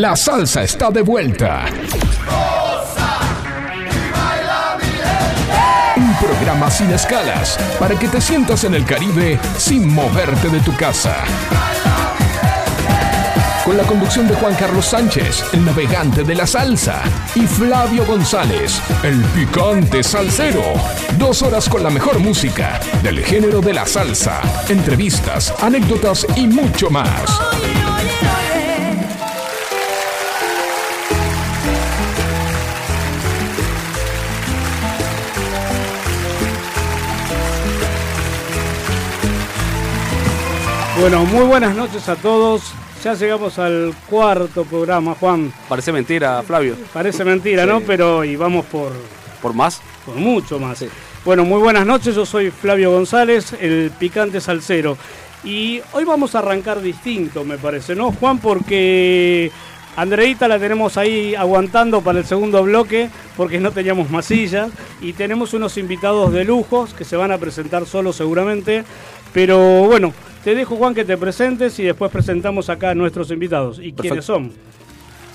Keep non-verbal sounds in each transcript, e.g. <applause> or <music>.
La salsa está de vuelta. Un programa sin escalas para que te sientas en el Caribe sin moverte de tu casa. Con la conducción de Juan Carlos Sánchez, el navegante de la salsa, y Flavio González, el picante salsero. Dos horas con la mejor música del género de la salsa, entrevistas, anécdotas y mucho más. Bueno, muy buenas noches a todos. Ya llegamos al cuarto programa, Juan. Parece mentira, Flavio. Parece mentira, ¿no? Pero y vamos por, ¿Por más? por mucho más. Bueno, muy buenas noches. Yo soy Flavio González, el picante salsero. Y hoy vamos a arrancar distinto, me parece, ¿no, Juan? Porque Andreita la tenemos ahí aguantando para el segundo bloque porque no teníamos masillas y tenemos unos invitados de lujos que se van a presentar solos seguramente. Pero bueno, te dejo Juan que te presentes y después presentamos acá a nuestros invitados. ¿Y quiénes son?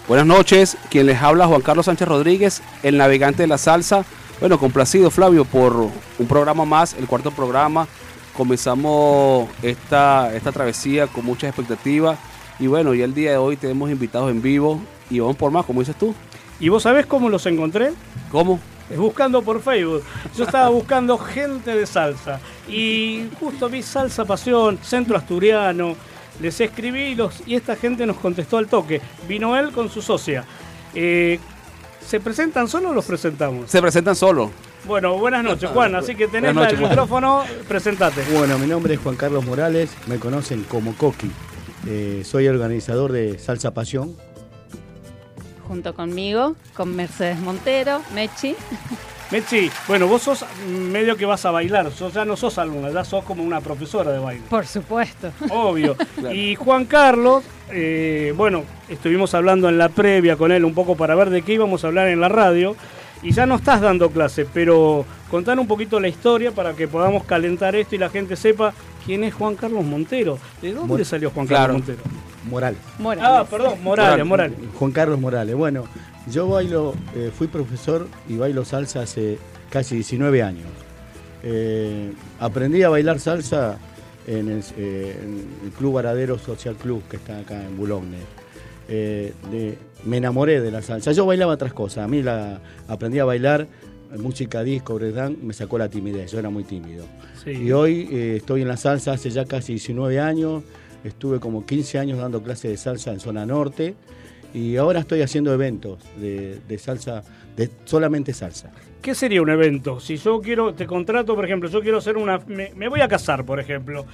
Buenas noches, quien les habla Juan Carlos Sánchez Rodríguez, el navegante de la salsa. Bueno, complacido Flavio por un programa más, el cuarto programa. Comenzamos esta, esta travesía con muchas expectativas y bueno, y el día de hoy tenemos invitados en vivo y vamos por más, como dices tú. ¿Y vos sabés cómo los encontré? ¿Cómo? Es <laughs> buscando por Facebook. Yo estaba buscando gente de salsa y justo vi Salsa Pasión, Centro Asturiano. Les escribí y, los, y esta gente nos contestó al toque. Vino él con su socia. Eh, ¿Se presentan solo o los presentamos? Se presentan solo. Bueno, buenas noches, Juan. Así que tenés noches, el Juan. micrófono, presentate. Bueno, mi nombre es Juan Carlos Morales, me conocen como Coqui. Eh, soy organizador de Salsa Pasión. Junto conmigo, con Mercedes Montero, Mechi. Mechi, bueno, vos sos medio que vas a bailar. Sos, ya no sos alumna, ya sos como una profesora de baile. Por supuesto. Obvio. <laughs> Y Juan Carlos, eh, bueno, estuvimos hablando en la previa con él un poco para ver de qué íbamos a hablar en la radio. Y ya no estás dando clase, pero contar un poquito la historia para que podamos calentar esto y la gente sepa quién es Juan Carlos Montero. ¿De dónde salió Juan claro. Carlos Montero? Morales. Morales. Ah, perdón, Morales, Morales. Juan Carlos Morales. Bueno, yo bailo, eh, fui profesor y bailo salsa hace casi 19 años. Eh, aprendí a bailar salsa en el, eh, en el Club Varadero Social Club que está acá en Boulogne. Eh, de- me enamoré de la salsa. Yo bailaba otras cosas. A mí la, aprendí a bailar música disco, breakdance, me sacó la timidez. Yo era muy tímido. Sí. Y hoy eh, estoy en la salsa hace ya casi 19 años. Estuve como 15 años dando clases de salsa en zona norte. Y ahora estoy haciendo eventos de, de salsa, de solamente salsa. ¿Qué sería un evento? Si yo quiero, te contrato, por ejemplo, yo quiero hacer una. Me, me voy a casar, por ejemplo.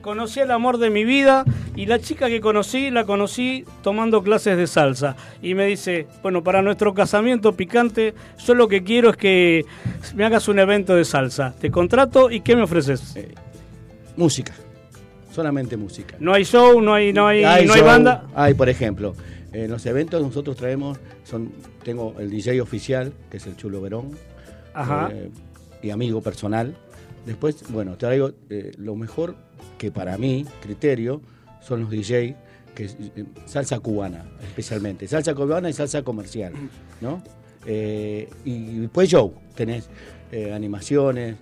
Conocí el amor de mi vida y la chica que conocí, la conocí tomando clases de salsa. Y me dice, bueno, para nuestro casamiento picante, yo lo que quiero es que me hagas un evento de salsa. Te contrato y ¿qué me ofreces? Eh, música, solamente música. No hay show, no hay, no hay, no hay banda. Hay, por ejemplo, en los eventos nosotros traemos, son, tengo el DJ oficial, que es el Chulo Verón, Ajá. eh, y amigo personal. Después, bueno, traigo eh, lo mejor que para mí, criterio, son los DJ, que eh, salsa cubana, especialmente. Salsa cubana y salsa comercial, ¿no? Y después show, tenés animaciones,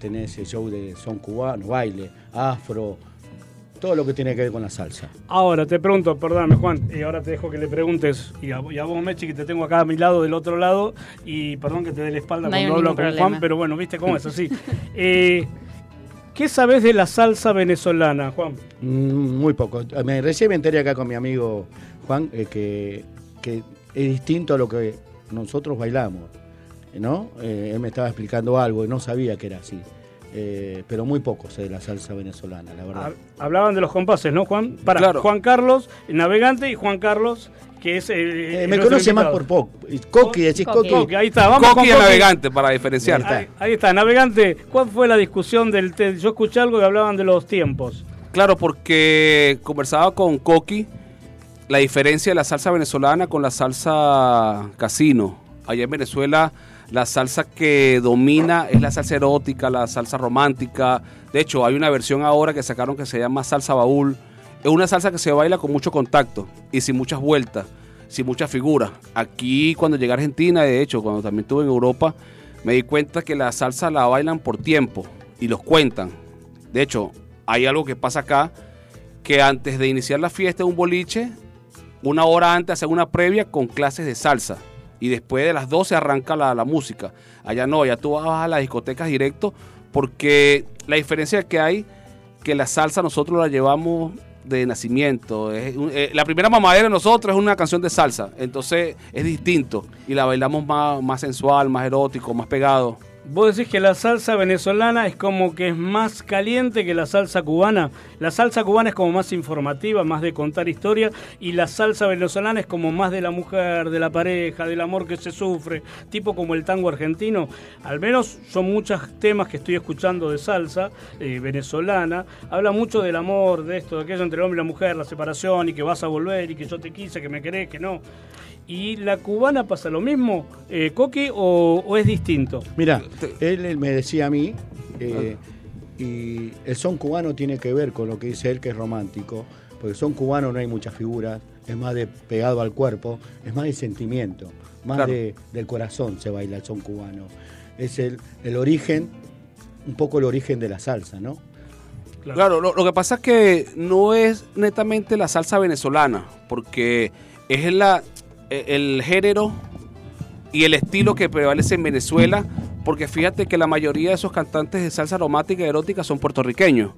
tenés el show de son cubano, baile, afro, todo lo que tiene que ver con la salsa. Ahora te pregunto, perdóname Juan, y ahora te dejo que le preguntes, y a, y a vos Mechi, que te tengo acá a mi lado del otro lado, y perdón que te dé la espalda No cuando hablo con problema. Juan, pero bueno, viste cómo es así. <laughs> Eh, ¿Qué sabes de la salsa venezolana, Juan? Mm, Muy poco. Me, recién me enteré acá con mi amigo Juan eh, que, que es distinto a lo que nosotros bailamos, ¿no? Eh, él me estaba explicando algo y no sabía que era así. Eh, pero muy poco sé de la salsa venezolana, la verdad. Ha- Hablaban de los compases, ¿no, Juan? Para Claro. Juan Carlos, el navegante, y Juan Carlos, que es... eh, Eh, me conoce más por poco. Coqui, decís Coqui. Coqui. Coqui, ahí está, vamos Coqui y con el navegante, para diferenciar. Ahí está. Ahí, ahí está, navegante, ¿cuál fue la discusión del... te- Yo escuché algo que hablaban de los tiempos. Claro, porque conversaba con Coqui la diferencia de la salsa venezolana con la salsa casino. Allá en Venezuela la salsa que domina es la salsa erótica, la salsa romántica. De hecho, hay una versión ahora que sacaron que se llama salsa baúl. Es una salsa que se baila con mucho contacto y sin muchas vueltas. sin mucha figura. Aquí cuando llegué a Argentina, de hecho, cuando también estuve en Europa, me di cuenta que la salsa la bailan por tiempo y los cuentan. De hecho, hay algo que pasa acá, que antes de iniciar la fiesta de un boliche, una hora antes hacen una previa con clases de salsa. Y después de las 12 arranca la, la música. Allá no, allá tú vas a las discotecas directo, porque la diferencia que hay, que la salsa nosotros la llevamos de nacimiento. Es eh, la primera mamadera de nosotros es una canción de salsa, entonces es distinto y la bailamos más, más sensual, más erótico, más pegado. Vos decís que la salsa venezolana es como que es más caliente que la salsa cubana. La salsa cubana es como más informativa, más de contar historia, y la salsa venezolana es como más de la mujer, de la pareja, del amor que se sufre, tipo como el tango argentino. Al menos son muchos temas que estoy escuchando de salsa eh, venezolana. Habla mucho del amor, de esto, de aquello entre el hombre y la mujer, la separación, y que vas a volver, y que yo te quise, que me querés, que no. ¿Y la cubana pasa lo mismo, eh, Coqui, o, o es distinto? Mira, él, él me decía a mí, eh, y el son cubano tiene que ver con lo que dice él, que es romántico, porque el son cubano no hay muchas figuras, es más de pegado al cuerpo, es más de sentimiento, más Claro. de, del corazón se baila el son cubano. Es el, el origen, un poco el origen de la salsa, ¿no? Claro, lo, lo que pasa es que no es netamente la salsa venezolana, porque es la, el género y el estilo que prevalece en Venezuela, porque fíjate que la mayoría de esos cantantes de salsa romántica y erótica son puertorriqueños.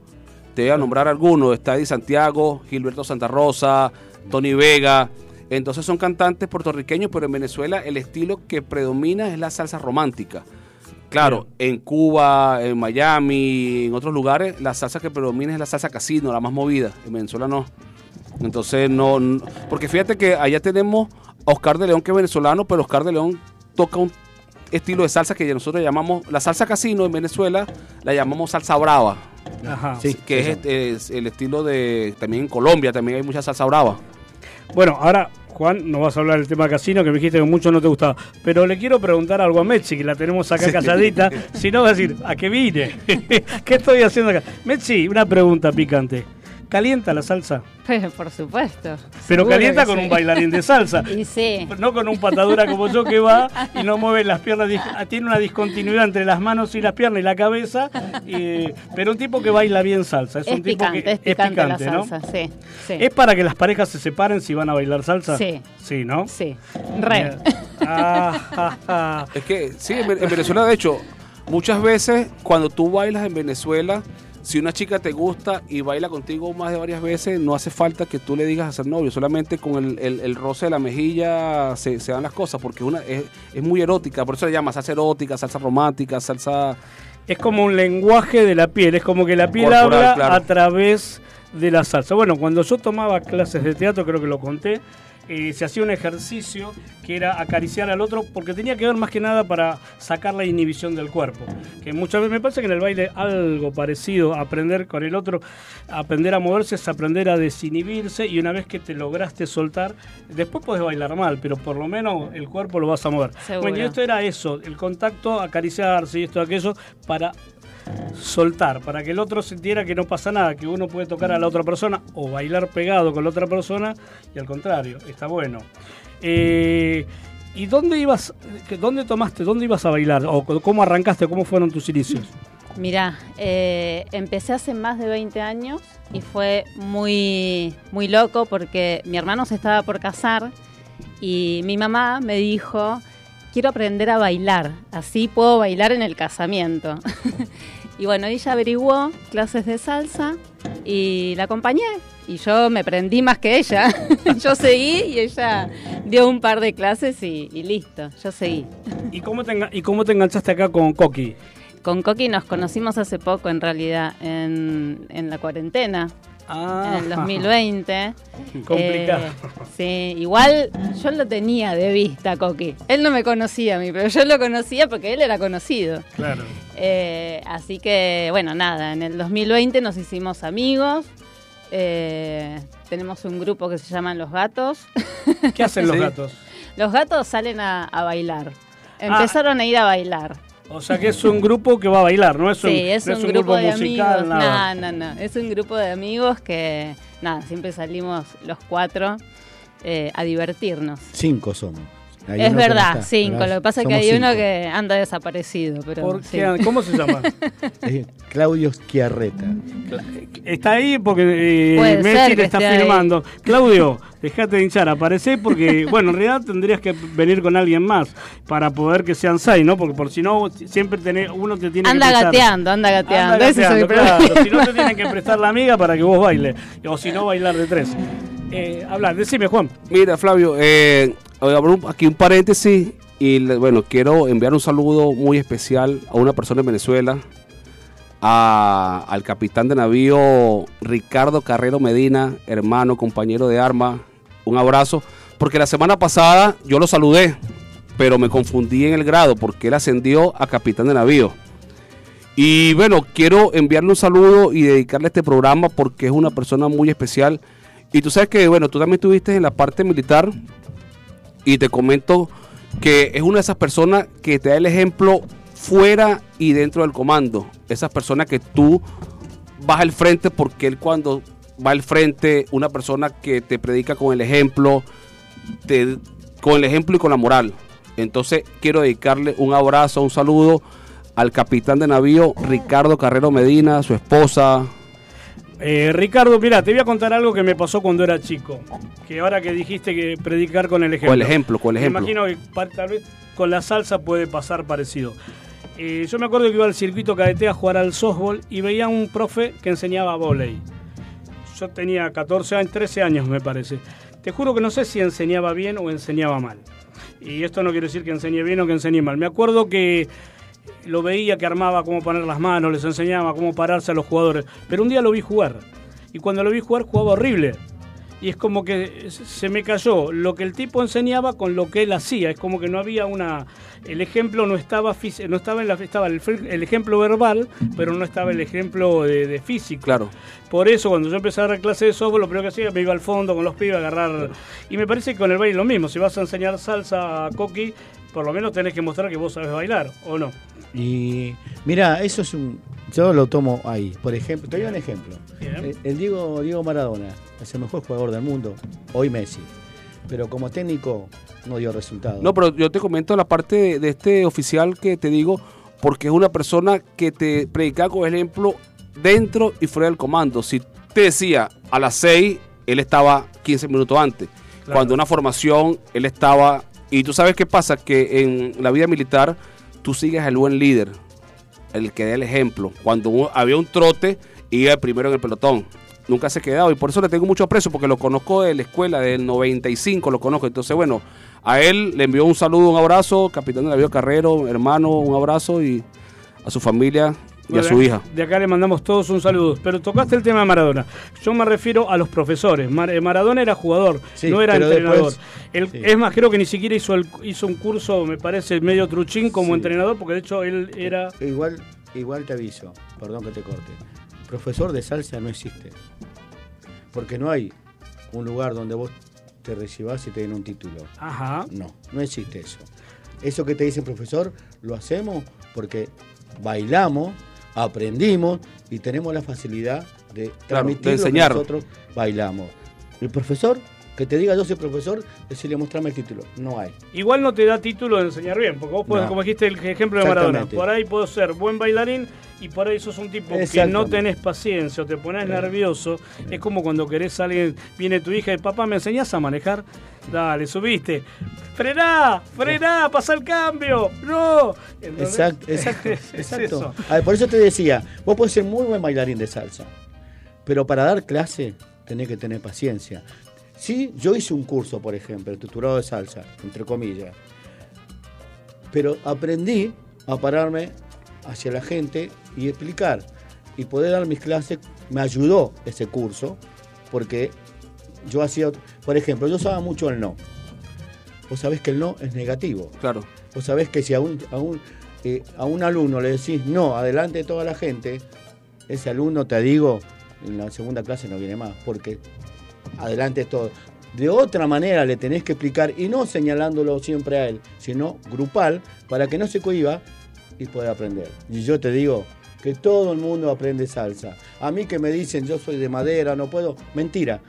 Te voy a nombrar algunos, está Eddie Santiago, Gilberto Santa Rosa, Tony Vega. Entonces son cantantes puertorriqueños, pero en Venezuela el estilo que predomina es la salsa romántica. Claro, en Cuba, en Miami, en otros lugares, la salsa que predomina es la salsa casino, la más movida. En Venezuela no. Entonces no, no- porque fíjate que allá tenemos Oscar de León que es venezolano, pero Oscar de León toca un estilo de salsa que nosotros llamamos, la salsa casino en Venezuela la llamamos salsa brava, Ajá. Sí. que es, este- es el estilo de, también en Colombia también hay mucha salsa brava. Bueno, ahora, Juan, no vas a hablar del tema casino, que me dijiste que mucho no te gustaba. Pero le quiero preguntar algo a Mechi, que la tenemos acá calladita. Si no, va a decir, ¿a qué vine? <laughs> ¿Qué estoy haciendo acá? Mechi, una pregunta picante. ¿Calienta la salsa? <laughs> Pero, por supuesto. Pero calienta con sí. un bailarín de salsa. <laughs> Y sí. No con un patadura como yo que va y no mueve las piernas. dis- Tiene una discontinuidad entre las manos y las piernas y la cabeza. y- pero un tipo que baila bien salsa. Es, Es un tipo picante, que es picante la ¿no? salsa, sí. Sí. ¿Es para que las parejas se separen si van a bailar salsa? Sí. Sí, ¿no? Sí. Re. Ah. Es que sí, en Venezuela, de hecho, muchas veces cuando tú bailas en Venezuela, si una chica te gusta y baila contigo más de varias veces, no hace falta que tú le digas a ser novio, solamente con el, el- el roce de la mejilla se, se dan las cosas, porque una es, es muy erótica, por eso le llama salsa erótica, salsa romántica, salsa... Es como un lenguaje de la piel, es como que la piel Corporal, habla claro. a través de la salsa. Bueno, cuando yo tomaba clases de teatro, creo que lo conté, eh, se hacía un ejercicio que era acariciar al otro, porque tenía que ver más que nada para sacar la inhibición del cuerpo. Que muchas veces me parece que en el baile algo parecido, aprender con el otro, aprender a moverse es aprender a desinhibirse y una vez que te lograste soltar, después puedes bailar mal, pero por lo menos el cuerpo lo vas a mover. Seguro. Bueno, y esto era eso, el contacto, acariciarse y esto, aquello, para soltar, para que el otro sintiera que no pasa nada, que uno puede tocar a la otra persona o bailar pegado con la otra persona y al contrario, está bueno. Eh, ¿Y dónde ibas, dónde tomaste, dónde ibas a bailar? ¿O cómo arrancaste, cómo fueron tus inicios? Mirá, eh, empecé hace más de 20 años y fue muy, muy loco porque mi hermano se estaba por casar y mi mamá me dijo, quiero aprender a bailar, así puedo bailar en el casamiento. <laughs> y bueno, ella averiguó clases de salsa y la acompañé. Y yo me prendí más que ella. <laughs> yo seguí y ella dio un par de clases y, y listo, yo seguí. ¿Y cómo, te, ¿Y cómo te enganchaste acá con Coqui? Con Coqui nos conocimos hace poco, en realidad, en, en la cuarentena, Ah, en el 2020. <laughs> Complicado. Eh, sí, igual yo lo tenía de vista, Coqui. Él no me conocía a mí, pero yo lo conocía porque él era conocido. Claro. Eh, así que, bueno, nada, en el 2020 nos hicimos amigos. Eh, tenemos un grupo que se llaman Los Gatos. ¿Qué hacen los <laughs> gatos? Los gatos salen a, a bailar. Ah. Empezaron a ir a bailar. O sea que es un grupo que va a bailar, no es un, Sí, es no un, grupo, de musical, amigos. nada. No, no, no. Es un grupo de amigos que, nada, siempre salimos los cuatro. eh, a divertirnos. Cinco somos. Hay es verdad, está, cinco. ¿verdad? Lo que pasa es que hay uno que anda desaparecido. Pero ¿Por sí. qué? ¿Cómo se llama? <laughs> Eh, Claudio Schiarreta. Está ahí porque eh, Messi le está ahí. firmando. Claudio, dejate de hinchar, aparece porque, <laughs> bueno, en realidad tendrías que venir con alguien más para poder que sean seis, ¿no? Porque por si no, siempre tenés, uno te tiene Anda que prestar. gateando, anda gateando. Anda gateando, claro. Si no te tienen que prestar la amiga para que vos bailes. O si no, bailar de tres. Eh, habla, decime, Juan. Mira, Flavio, eh, abro aquí un paréntesis y bueno, quiero enviar un saludo muy especial a una persona en Venezuela, a- al capitán de navío Ricardo Carrero Medina, hermano, compañero de arma. Un abrazo, porque la semana pasada yo lo saludé, pero me confundí en el grado porque él ascendió a capitán de navío. Y bueno, quiero enviarle un saludo y dedicarle este programa porque es una persona muy especial. Y tú sabes que, bueno, tú también estuviste en la parte militar y te comento que es una de esas personas que te da el ejemplo fuera y dentro del comando. Esas personas que tú vas al frente porque él cuando va al frente, una persona que te predica con el ejemplo, con el ejemplo y con la moral. Entonces quiero dedicarle un abrazo, un saludo al capitán de navío Ricardo Carrero Medina, su esposa. Eh, Ricardo, mira, te voy a contar algo que me pasó cuando era chico. Que ahora que dijiste que predicar con el ejemplo. Con el ejemplo, con el Me ejemplo. imagino que tal vez con la salsa puede pasar parecido. Eh, yo me acuerdo que iba al circuito cadete a jugar al softball y veía un profe que enseñaba volei. Yo tenía 14 años, 13 años me parece. Te juro que no sé si enseñaba bien o enseñaba mal. Y esto no quiere decir que enseñe bien o que enseñe mal. Me acuerdo que lo veía que armaba cómo poner las manos, les enseñaba cómo pararse a los jugadores. Pero un día lo vi jugar. Y cuando lo vi jugar jugaba horrible. Y es como que se me cayó lo que el tipo enseñaba con lo que él hacía. Es como que no había una. El ejemplo no estaba no estaba en la estaba el, el ejemplo verbal, pero no estaba el ejemplo de, de físico. Claro. Por eso, cuando yo empecé a dar clase de softball, lo primero que hacía, me iba al fondo con los pibes a agarrar. Y me parece que con el baile lo mismo. Si vas a enseñar salsa a Coqui, por lo menos tenés que mostrar que vos sabes bailar, ¿o no? Y mira, eso es un. Yo lo tomo ahí. Por ejemplo, te doy un ejemplo. Bien. El, el Diego, Diego Maradona es el mejor jugador del mundo, hoy Messi. Pero como técnico no dio resultado. No, pero yo te comento la parte de, de este oficial que te digo, porque es una persona que te predica con ejemplo dentro y fuera del comando. Si te decía a las 6, él estaba 15 minutos antes. Claro. Cuando una formación, él estaba... Y tú sabes qué pasa, que en la vida militar tú sigues al buen líder, el que da el ejemplo. Cuando había un trote, iba el primero en el pelotón. Nunca se ha quedado y por eso le tengo mucho aprecio porque lo conozco de la escuela del 95, lo conozco. Entonces, bueno, a él le envió un saludo, un abrazo, capitán de navío Carrero, hermano, un abrazo y a su familia y a su hija. De acá le mandamos todos un saludo. Pero tocaste el tema de Maradona. Yo me refiero a los profesores. Mar- eh, Maradona era jugador, Sí, no era entrenador. después- Él- sí. Es más, creo que ni siquiera hizo, el- hizo un curso, me parece, medio truchín como Sí. entrenador, porque de hecho él era... Igual, igual te aviso, perdón que te corte. Profesor de salsa no existe. Porque no hay un lugar donde vos te recibás y te den un título. Ajá. No, no existe eso. Eso que te dice el profesor, lo hacemos porque bailamos, aprendimos y tenemos la facilidad de transmitir de lo que enseñar. nosotros bailamos. El profesor, que te diga yo soy profesor, decirle mostrame el título. No hay. Igual no te da título de enseñar bien, porque vos podés, No. como dijiste el ejemplo de Maradona, por ahí puedo ser buen bailarín y por ahí sos un tipo que no tenés paciencia o te pones nervioso. Es como cuando querés a alguien, viene tu hija y papá, ¿me enseñás a manejar? Dale, subiste. ¡Frená! ¡Frená! ¡Pasa el cambio! ¡No! <laughs> Exacto, exacto, exacto. eso. A ver, por eso te decía, vos podés ser muy buen bailarín de salsa, pero para dar clase tenés que tener paciencia. Sí, yo hice un curso, por ejemplo, el tutorado de salsa, entre comillas, pero aprendí a pararme hacia la gente y explicar y poder dar mis clases. Me ayudó ese curso porque yo hacía, por ejemplo, yo usaba mucho el no. Vos sabés que el no es negativo. Claro. Vos sabés que si a un, a un, eh, a un alumno le decís no, adelante de toda la gente, ese alumno, te digo, en la segunda clase no viene más, porque adelante es todo. De otra manera le tenés que explicar, y no señalándolo siempre a él, sino grupal, para que no se cohiba y pueda aprender. Y yo te digo que todo el mundo aprende salsa. A mí que me dicen yo soy de madera, no puedo, mentira.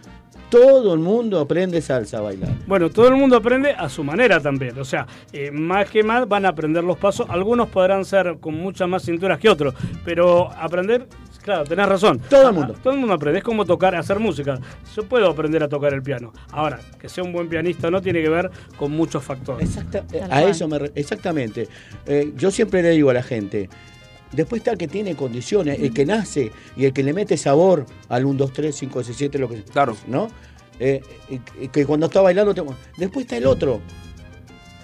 Todo el mundo aprende salsa a bailar. Bueno, todo el mundo aprende a su manera también. O sea, eh, más que más van a aprender los pasos. Algunos podrán ser con muchas más cinturas que otros, pero aprender, claro, tenés razón. Todo el mundo. Todo el mundo aprende. Es como tocar, hacer música. Yo puedo aprender a tocar el piano. Ahora, que sea un buen pianista no tiene que ver con muchos factores. Exacta- eh, a eso me re- exactamente. Eh, yo siempre le digo a la gente, después está el que tiene condiciones, el que nace y el que le mete sabor al 1, 2, 3, 5, 6, 7, lo que Claro. ¿no? Eh, que cuando está bailando, te- después está el otro,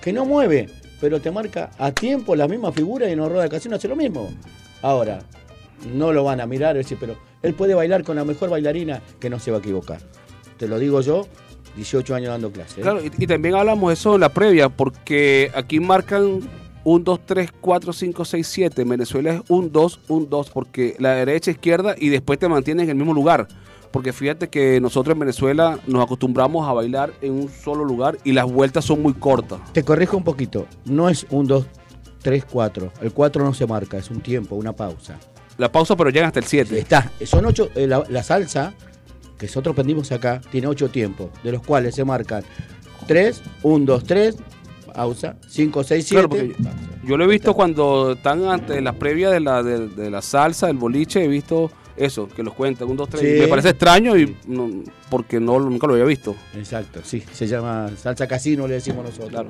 que no mueve, pero te marca a tiempo la misma figura y en rueda de casino hace lo mismo. Ahora, no lo van a mirar decir, pero él puede bailar con la mejor bailarina que no se va a equivocar. Te lo digo yo, 18 años dando clases. ¿eh? Claro, y, y también hablamos de eso en la previa, porque aquí marcan un 2, 3, 4, 5, 6, 7. En Venezuela es un 2, un 2, porque la derecha, izquierda y después te mantienen en el mismo lugar. Porque fíjate que nosotros en Venezuela nos acostumbramos a bailar en un solo lugar y las vueltas son muy cortas. Te corrijo un poquito. No es un 2, 3, 4. El 4 no se marca, es un tiempo, una pausa. La pausa, pero llegan hasta el 7. Está, son ocho, eh, la, la salsa, que nosotros aprendimos acá, tiene ocho tiempos, de los cuales se marcan 3, 1, 2, 3, pausa, 5, 6, 7. Claro, porque Yo lo he visto cuando están ante las previas de la, de, de la salsa, del boliche, he visto eso, que los cuentan, un, dos, tres. Sí. Me parece extraño y no- porque no, nunca lo había visto. Exacto, sí, se llama salsa casino, le decimos nosotros. Claro.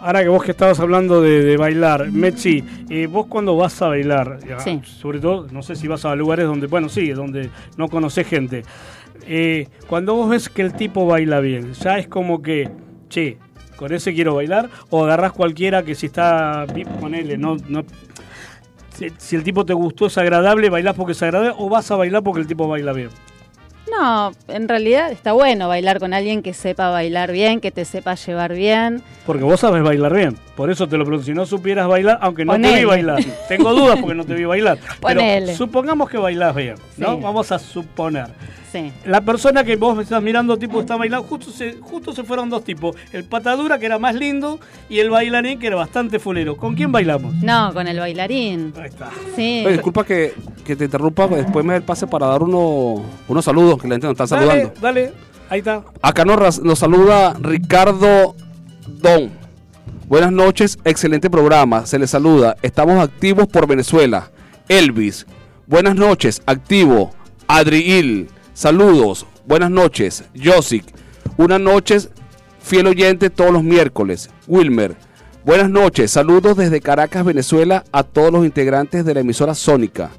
Ahora que vos que estabas hablando de, de bailar, Mechi, eh, vos cuando vas a bailar, ya, Sí. sobre todo, no sé si vas a lugares donde, bueno, sí, donde no conoces gente, eh, cuando vos ves que el tipo baila bien, ya es como que, che, con ese quiero bailar, o agarrás cualquiera que si está, ponele, no, no, si, si el tipo te gustó, es agradable, bailás porque es agradable, o vas a bailar porque el tipo baila bien. No, en realidad está bueno bailar con alguien que sepa bailar bien, que te sepa llevar bien. Porque vos sabes bailar bien. Por eso te lo pregunto. Si no supieras bailar, aunque no te Ponele. vi bailar. Tengo dudas porque no te vi bailar. <laughs> Pero Ponele. supongamos que bailás bien, ¿no? Sí. Vamos a suponer. Sí. La persona que vos estás mirando, tipo, está bailando, justo se, justo se fueron dos tipos. El patadura, que era más lindo, y el bailarín, que era bastante fulero. ¿Con quién bailamos? No, con el bailarín. Ahí está. Sí. Oye, disculpa que, que te interrumpa, pero después me da el pase para dar uno, unos saludos que la gente nos está Dale, saludando. dale. Ahí está. Acá nos, nos saluda Ricardo Don. Buenas noches, excelente programa. Se les saluda. Estamos activos por Venezuela. Elvis. Buenas noches, activo. Adriil. Saludos. Buenas noches. Josic. Buenas noches, fiel oyente todos los miércoles. Wilmer. Buenas noches. Saludos desde Caracas, Venezuela, a todos los integrantes de la emisora Sónica.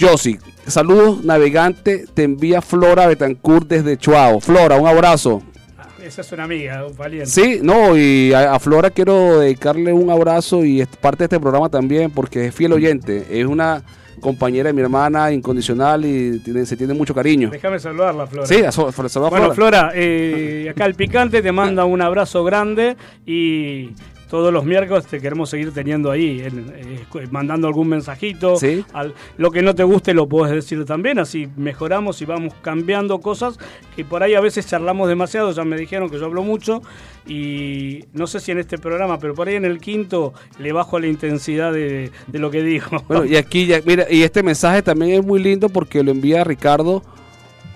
Josic. Saludos, navegante. Te envía Flora Betancourt desde Chuao. Flora, un abrazo. Ah, Esa es una amiga, un valiente. Sí, no, y a, a Flora quiero dedicarle un abrazo y es parte de este programa también porque es fiel oyente. Es una compañera de mi hermana incondicional y tiene- se tiene mucho cariño. Déjame saludarla, Flora. Sí, a, so- a Flora. Bueno, Flora, eh, acá el picante te manda un abrazo grande y todos los miércoles te queremos seguir teniendo ahí, en- eh, mandando algún mensajito. Sí. Al- lo que no te guste lo puedes decir también, así mejoramos y vamos cambiando cosas que por ahí a veces charlamos demasiado, ya me dijeron que yo hablo mucho y no sé si en este programa, pero por ahí en el quinto le bajo la intensidad de, de lo que digo. <laughs> Bueno, y aquí ya, mira, y este mensaje también es muy lindo porque lo envía Ricardo.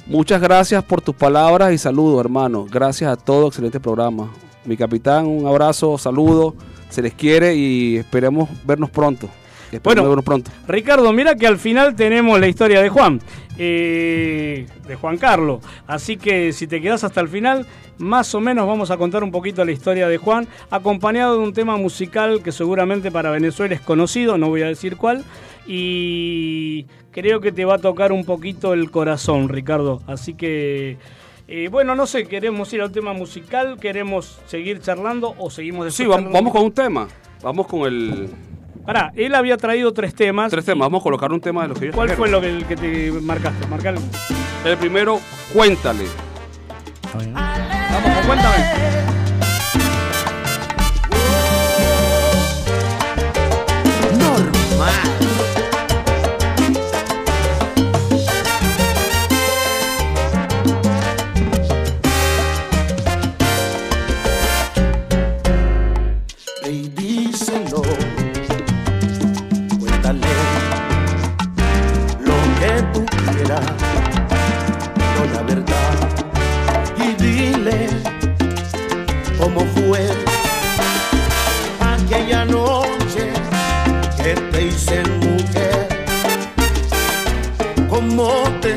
Muchas gracias por tus palabras y saludos, hermano. Gracias a todo, excelente programa. Mi capitán, un abrazo, saludo, se les quiere y esperemos vernos pronto. Esperemos Bueno. vernos pronto. Ricardo, mira que al final tenemos la historia de Juan, eh, de Juan Carlos. Así que si te quedas hasta el final, más o menos vamos a contar un poquito la historia de Juan, acompañado de un tema musical que seguramente para Venezuela es conocido, no voy a decir cuál. Y creo que te va a tocar un poquito el corazón, Ricardo. Así que, eh, bueno, no sé, queremos ir al tema musical, queremos seguir charlando o seguimos Sí, vamos, con un tema. Vamos con el. Pará, él había traído tres temas. Tres temas. Vamos a colocar un tema de los que yo ¿Cuál fue lo que, el que te marcaste? Marcar. El primero, cuéntale. Vamos, cuéntame.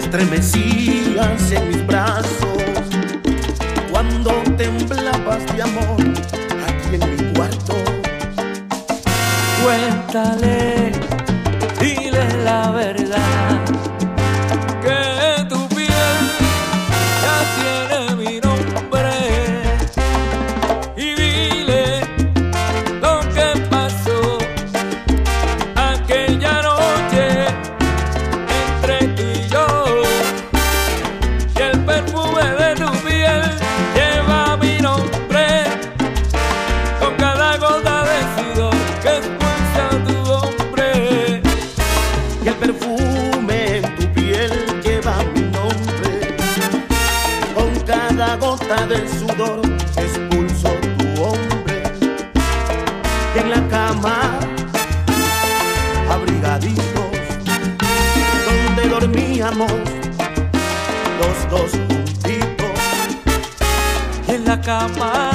estremecías en mis brazos cuando temblabas de amor aquí en mi cuarto. Cuéntale del sudor expulsó tu hombre. Y en la cama, abrigaditos, donde dormíamos los dos juntitos. Y en la cama.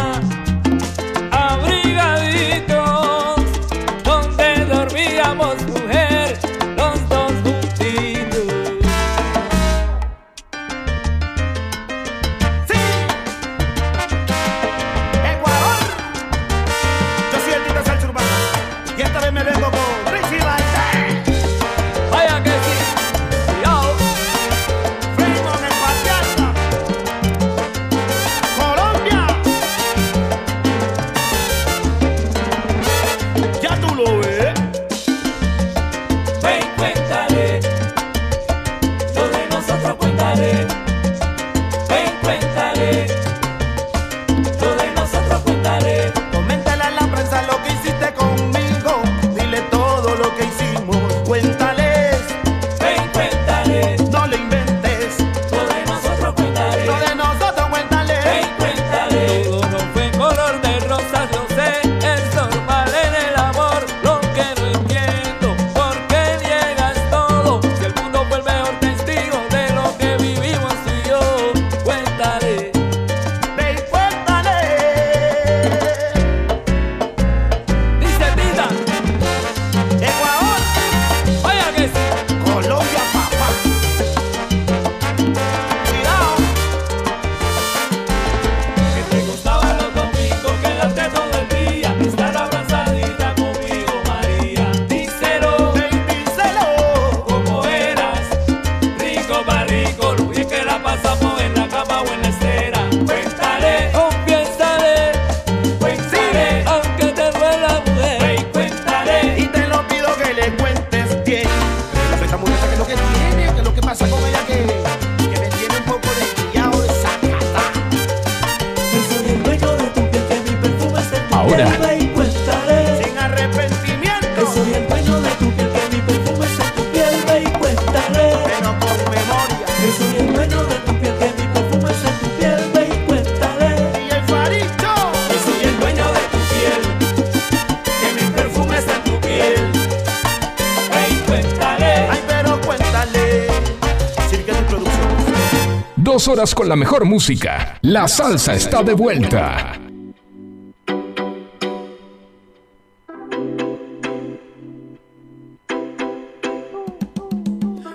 con la mejor música. La salsa está de vuelta.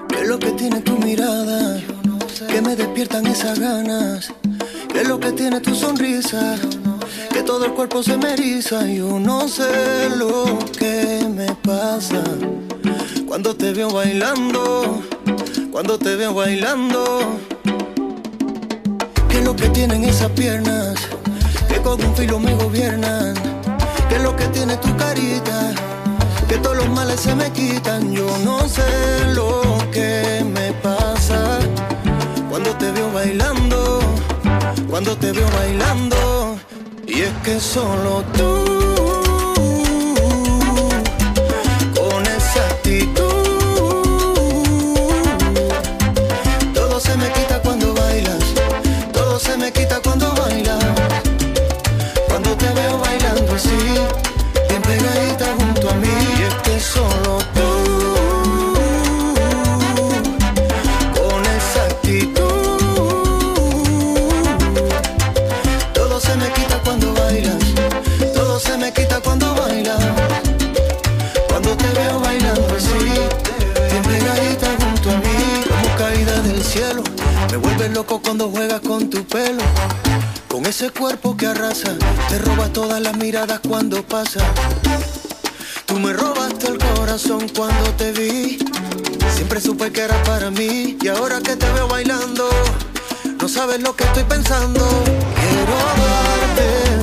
¿Qué es lo que tiene tu mirada? Que me despiertan esas ganas. ¿Qué es lo que tiene tu sonrisa? Que todo el cuerpo se me eriza. Yo no sé lo que me pasa. Cuando te veo bailando, cuando te veo bailando que tienen esas piernas que con un filo me gobiernan. Que es lo que tiene tu carita, que todos los males se me quitan. Yo no sé lo que me pasa cuando te veo bailando, cuando te veo bailando. Y es que solo tú ese cuerpo que arrasa, te roba todas las miradas cuando pasa. Tú me robaste el corazón cuando te vi. Siempre supe que era para mí. Y ahora que te veo bailando, no sabes lo que estoy pensando. Quiero darte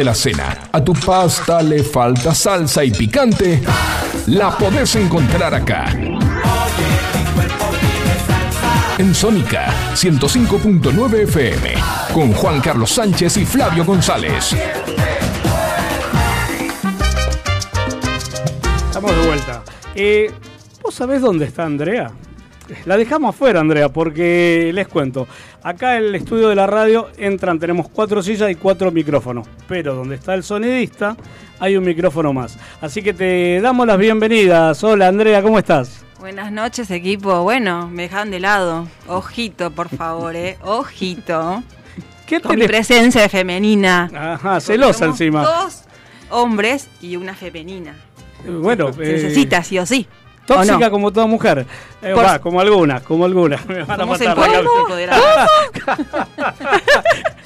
de la cena a tu pasta le falta salsa y picante, la podés encontrar acá. En Sónica 105.9 FM, con Juan Carlos Sánchez y Flavio González. Estamos de vuelta. Eh, ¿Vos sabés dónde está Andrea? La dejamos afuera, Andrea, porque les cuento. Acá en el estudio de la radio entran, tenemos cuatro sillas y cuatro micrófonos. Pero donde está el sonidista, hay un micrófono más. Así que te damos las bienvenidas. Hola, Andrea, ¿cómo estás? Buenas noches, equipo. Bueno, me dejaron de lado. Ojito, por favor, eh. Ojito. ¿Qué Con mi presencia femenina. Ajá, celosa encima. Dos hombres y una femenina. Bueno, Se eh, necesita, sí o sí. ¿O Tóxica no? como toda mujer. Eh, Por- va, como algunas, como algunas. <laughs> Me van a ¿Cómo se matar <laughs> <laughs>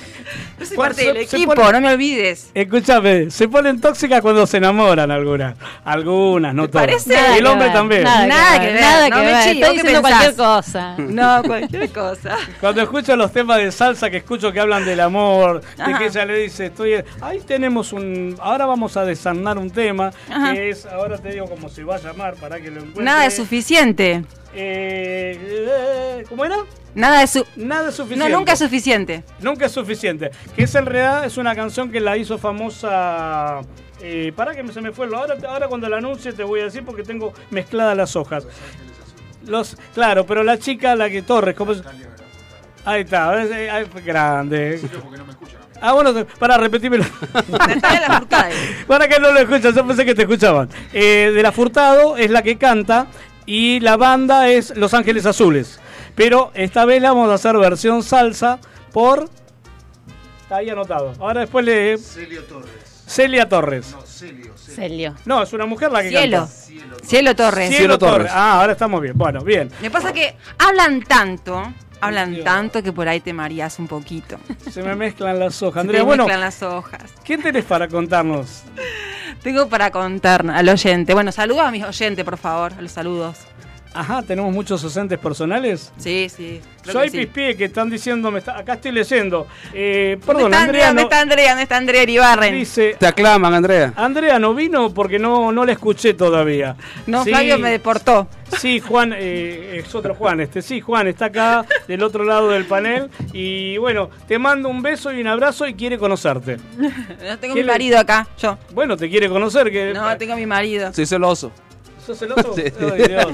soy parte del se- equipo, no me olvides. Escúchame, se ponen tóxicas cuando se enamoran algunas. Algunas, no ¿Te todas. Nada el que hombre ver, también. Nada, Nada que ver. Nada no que me ver. ¿qué diciendo cualquier cosa. <laughs> No, cualquier cosa. Cuando escucho los temas de salsa que escucho que hablan del amor, de Ajá. que ella le dice, estoy ahí tenemos un, ahora vamos a desarmar un tema Ajá. que es, ahora te digo cómo se va a llamar para que lo encuentre. Nada es suficiente. Eh, eh, ¿Cómo era? Nada es su- Nada es suficiente. No, nunca es suficiente. Nunca es suficiente. Que es en realidad es una canción que la hizo famosa. Eh, para que se me fue. Ahora, ahora cuando la anuncie te voy a decir porque tengo mezcladas las hojas. Los, claro, pero la chica, la que Torres, ¿cómo se- Ahí está, es, eh, ahí fue grande. Ah, bueno, para repetímelo. <laughs> Para que no lo escuchas, yo pensé que te escuchaban. Eh, de la Furtado es la que canta y la banda es Los Ángeles Azules. Pero esta vez la vamos a hacer versión salsa por. Está ahí anotado. Ahora después le. Celio Torres. Celia Torres. No, Celio. Celio. Celio. No, es una mujer la que Cielo. canta. Cielo Torres. Cielo, Cielo Torres. Torres. Ah, ahora estamos bien. Bueno, bien. Me pasa que hablan tanto, hablan Dios. tanto que por ahí te mareas un poquito. Se me mezclan las hojas. <laughs> Se Andrea, te bueno, mezclan las hojas. ¿qué tenés para contarnos? <laughs> Tengo para contar al oyente. Bueno, saludos a mis oyentes, por favor, a los saludos. Ajá, tenemos muchos docentes personales. Sí, sí. Soy que sí. Pispie que están diciendo, me está- acá estoy leyendo. Eh, ¿Dónde perdón, está Andrea, no- está Andrea? ¿Dónde está Andrea Iribarren? dice, Te aclaman, Andrea. Andrea no vino porque no, no la escuché todavía. No, Sí, Flavio me deportó. Sí, Juan, eh, es otro Juan, este sí, Juan está acá del otro lado del panel y bueno, te mando un beso y un abrazo y quiere conocerte. <laughs> No tengo ¿Qué mi le- marido acá, yo. Bueno, te quiere conocer que No, tengo mi marido. Soy celoso. ¿Sos celoso? <laughs> Sí. Ay, Dios.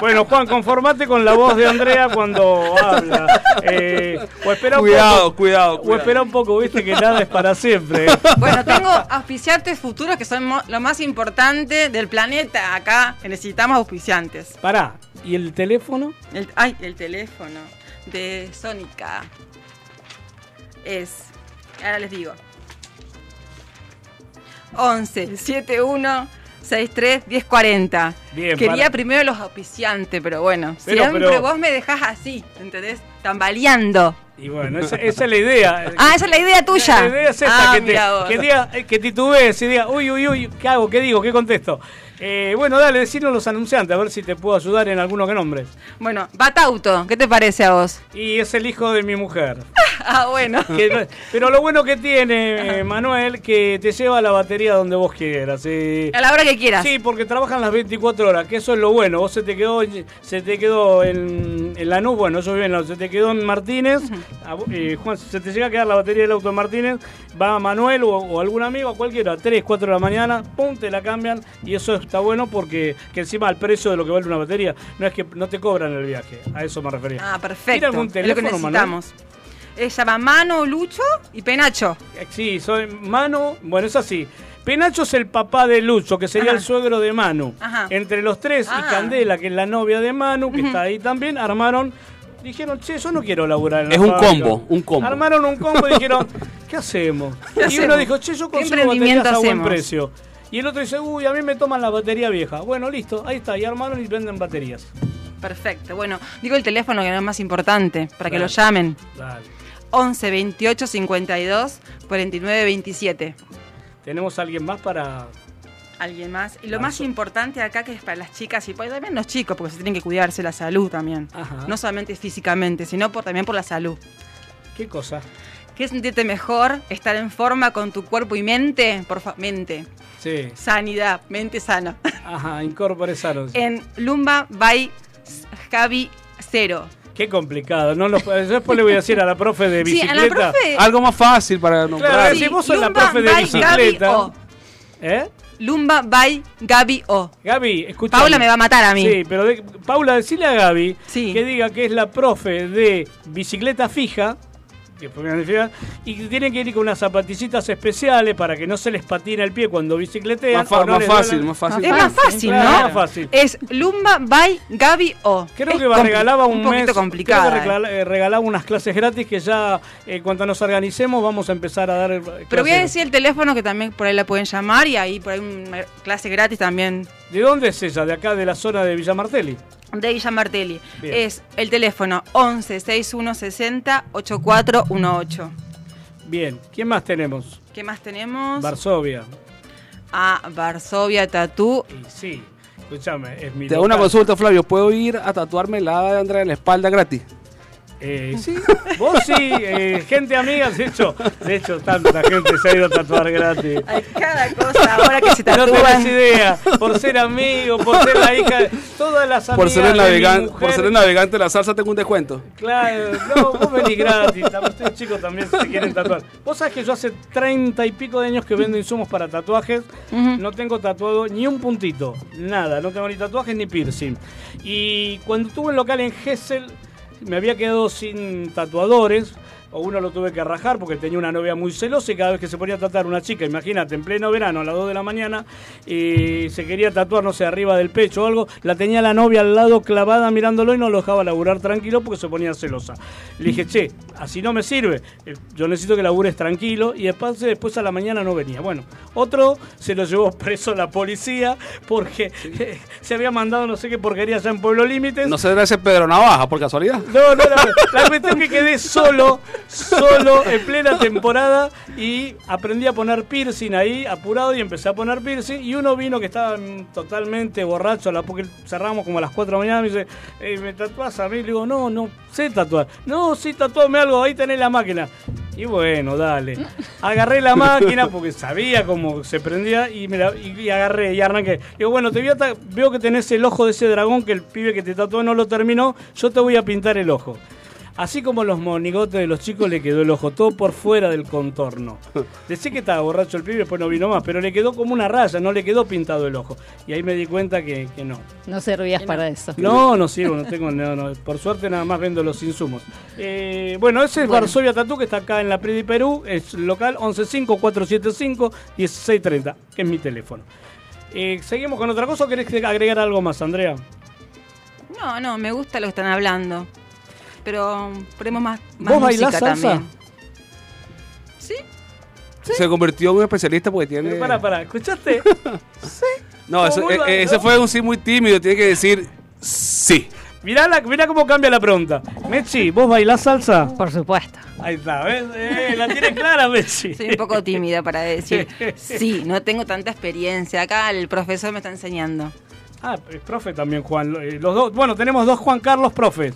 Bueno, Juan, conformate con la voz de Andrea cuando habla. Eh, o espera un Cuidado, poco, cuidado, O cuidado. espera un poco, viste que nada es para siempre. Bueno, tengo auspiciantes futuros que son lo más importante del planeta. Acá necesitamos auspiciantes. Pará, ¿y el teléfono? El, ay, el teléfono de Sónica es. Ahora les digo. 11 71 63 1040. Bien, Quería para- primero los auspiciantes, pero bueno, Pero- siempre pero- vos me dejás así, ¿entendés? Tambaleando. Y bueno, esa, esa es la idea. <laughs> Ah, esa es la idea tuya. La idea es esta, Ah, que, te, que, diga, eh, que titubees y diga, uy, uy, uy, ¿qué hago? ¿Qué digo? ¿Qué contesto? Eh, bueno, dale, decinos los anunciantes, a ver si te puedo ayudar en alguno que nombres. Bueno, Batauto, ¿qué te parece a vos? Y es el hijo de mi mujer. <laughs> Ah, bueno. Que pero lo bueno que tiene, eh, Manuel, que te lleva la batería donde vos quieras. eh. A la hora que quieras. Sí, porque trabajan las 24 horas, que eso es lo bueno. Vos se te quedó, se te quedó en, en la nube, bueno, eso bien, no, se te quedó en Martínez. a eh, Juan, se te llega a quedar la batería del auto de Martínez, va Manuel o, o algún amigo, a cualquiera, a 3, 4 de la mañana, pum, te la cambian. Y eso está bueno porque que encima el precio de lo que vale una batería, no es que no te cobran el viaje, a eso me refería. Ah, ¿Tiene perfecto. algún es lo que teléfono, Manuel? necesitamos. Eh, se llama Mano, Lucho y Penacho. Sí, soy Mano, bueno, es así. Penacho es el papá de Lucho, que sería Ajá. el suegro de Manu. Ajá. Entre los tres Ah. y Candela, que es la novia de Manu, que está ahí también, armaron. Dijeron, che, yo no quiero laburar en la Es un fábrica". combo, un combo. Armaron un combo y dijeron, <laughs> ¿qué hacemos? ¿Qué y hacemos? uno dijo, che, yo ¿Qué consigo baterías a buen hacemos? precio. Y el otro dice, uy, a mí me toman la batería vieja. Bueno, listo, ahí está. Y armaron y venden baterías. Perfecto. Bueno, digo el teléfono que no es más importante, para que lo llamen. Dale. 11 28 52 49 27. ¿Tenemos alguien más para...? Alguien más. Y lo Marzo. más importante acá que es para las chicas y pues también los chicos, porque se tienen que cuidarse la salud también. Ajá. No solamente físicamente, sino por, también por la salud. ¿Qué cosa? ¿Quieres sentirte mejor? ¿Estar en forma con tu cuerpo y mente? Por fa- mente. Sí. Sanidad, mente sana. Ajá, incorpore sanos. en Lumba by Javi Cero. Qué complicado. No lo, yo después le voy a decir a la profe de <laughs> Sí, a la bicicleta. profe. Algo más fácil para nombrar. Claro, Sí, si vos sos la profe de bicicleta. Gaby O. ¿Eh? Lumba by Gaby O. Gaby, escucha. Paula me va a matar a mí. Sí, pero de- Paula, decile a Gaby Sí. que diga que es la profe de bicicleta fija. Y tienen que ir con unas zapatillitas especiales para que no se les patine el pie cuando bicicletean. Más fa- o no más fácil, más fácil. Es más fácil, Claro, ¿no? más fácil. Es Lumba by Gaby O. Creo Es que regalaba un, un poquito mes. que eh. eh, regalaba unas clases gratis que ya eh, cuando nos organicemos vamos a empezar a dar. eh, Pero voy a decir el teléfono que también por ahí la pueden llamar y ahí por ahí una clase gratis también ¿De dónde es ella? De acá, de la zona de Villa Martelli. De Villa Martelli. Bien. Es el teléfono 11 6160 8418. Bien, ¿quién más tenemos? ¿Qué más tenemos? Varsovia. a Varsovia Tatú. Y sí, escúchame, es mi. Te hago una consulta, Flavio. ¿Puedo ir a tatuarme la de Andrea en la espalda gratis? Eh, sí, vos sí, eh, gente amiga, de hecho, de hecho, tanta gente se ha ido a tatuar gratis. Hay cada cosa ahora que se No tatúan. tenés idea, por ser amigo, por ser la hija, de- todas las amigas Por ser, el de mi mujer, por ser el navegante de la salsa tengo un descuento. Claro, no, vos venís gratis, ustedes chicos también se quieren tatuar. Vos sabés que yo hace treinta y pico de años que vendo insumos para tatuajes, no tengo tatuado ni un puntito, nada, no tengo ni tatuajes ni piercing. Y cuando tuve el local en Gessel, me había quedado sin tatuadores. O uno lo tuve que rajar porque tenía una novia muy celosa y cada vez que se ponía a tatuar una chica, imagínate, en pleno verano a las 2 de la mañana, y se quería tatuar, no sé, arriba del pecho o algo, la tenía la novia al lado clavada mirándolo y no lo dejaba laburar tranquilo porque se ponía celosa. Le dije, che, así no me sirve, eh, yo necesito que labures tranquilo y después, después a la mañana no venía. Bueno, otro se lo llevó preso la policía porque <laughs> se había mandado no sé qué porquería allá en Pueblo Límites. ¿No será ese Pedro Navaja, por casualidad? No, no, no. La cuestión que quedé solo, solo en plena temporada y aprendí a poner piercing ahí, apurado, y empecé a poner piercing. Y uno vino que estaba totalmente borracho, a la, porque cerramos como a las 4 de la mañana, me dice, "Eh, ¿me tatuás a mí? Le digo, no, no sé tatuar. No, sí, tatuame algo, ahí tenés la máquina. Y bueno, dale. Agarré la máquina porque sabía cómo se prendía y, me la- y- agarré y arranqué. Digo, bueno, te veo que tenés el ojo de ese dragón que el pibe que te tatuó no lo terminó, yo te voy a pintar el ojo. Así como los monigotes de los chicos le quedó el ojo todo por fuera del contorno. Decía que estaba borracho el pibe, después no vino más, pero le quedó como una raya, no le quedó pintado el ojo. Y ahí me di cuenta que, que no. No servías para eso. No, no sirvo, no tengo, no, no, por suerte nada más vendo los insumos. Eh, bueno, ese es Varsovia Tatú que está acá en la Pridi Perú, es local 115-475-1630, que es mi teléfono. Eh, ¿Seguimos con otra cosa o querés agregar algo más, Andrea? No, no, me gusta lo que están hablando. Pero ponemos más, más ¿Vos bailás música salsa? también. ¿Sí? Se convirtió en un especialista porque tiene. Pero para, para, ¿escuchaste? <laughs> No, eso- ¿Cómo eh, eh, ese fue un sí muy tímido. Tiene que decir sí. Mirá, la, mirá cómo cambia la pregunta. Mechi, ¿vos bailás salsa? Por supuesto. Ahí está, ¿ves? Eh, la tiene clara, Mechi. Soy un poco tímida para decir <laughs> sí, no tengo tanta experiencia. Acá el profesor me está enseñando. Ah, es profe también, Juan. Eh, Los dos, bueno, tenemos dos Juan Carlos profes.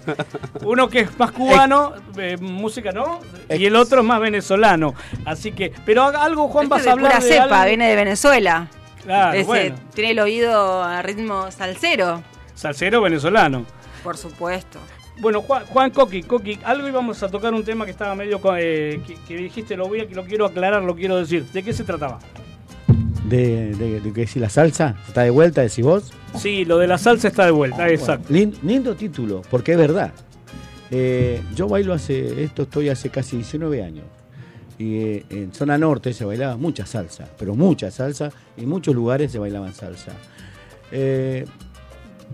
Uno que es más cubano, eh, música no, y el otro es más venezolano. Así que, pero algo, Juan, Este vas a hablar pura de cepa, algo- viene de Venezuela. Claro, Ese bueno. Tiene el oído a ritmo salsero, Salsero venezolano. por supuesto. Bueno, Juan, Juan Coqui, Coqui, algo íbamos a tocar un tema que estaba medio, eh, que, que dijiste, lo voy a, lo quiero aclarar, lo quiero decir. ¿De qué se trataba? De, de, de que si la salsa está de vuelta, decís vos. Sí, lo de la salsa está de vuelta, exacto. Bueno, lin- lindo título, porque es verdad. Eh, yo bailo hace, esto estoy hace casi 19 años. Y eh, en zona norte se bailaba mucha salsa, pero mucha salsa, y en muchos lugares se bailaban salsa. Eh,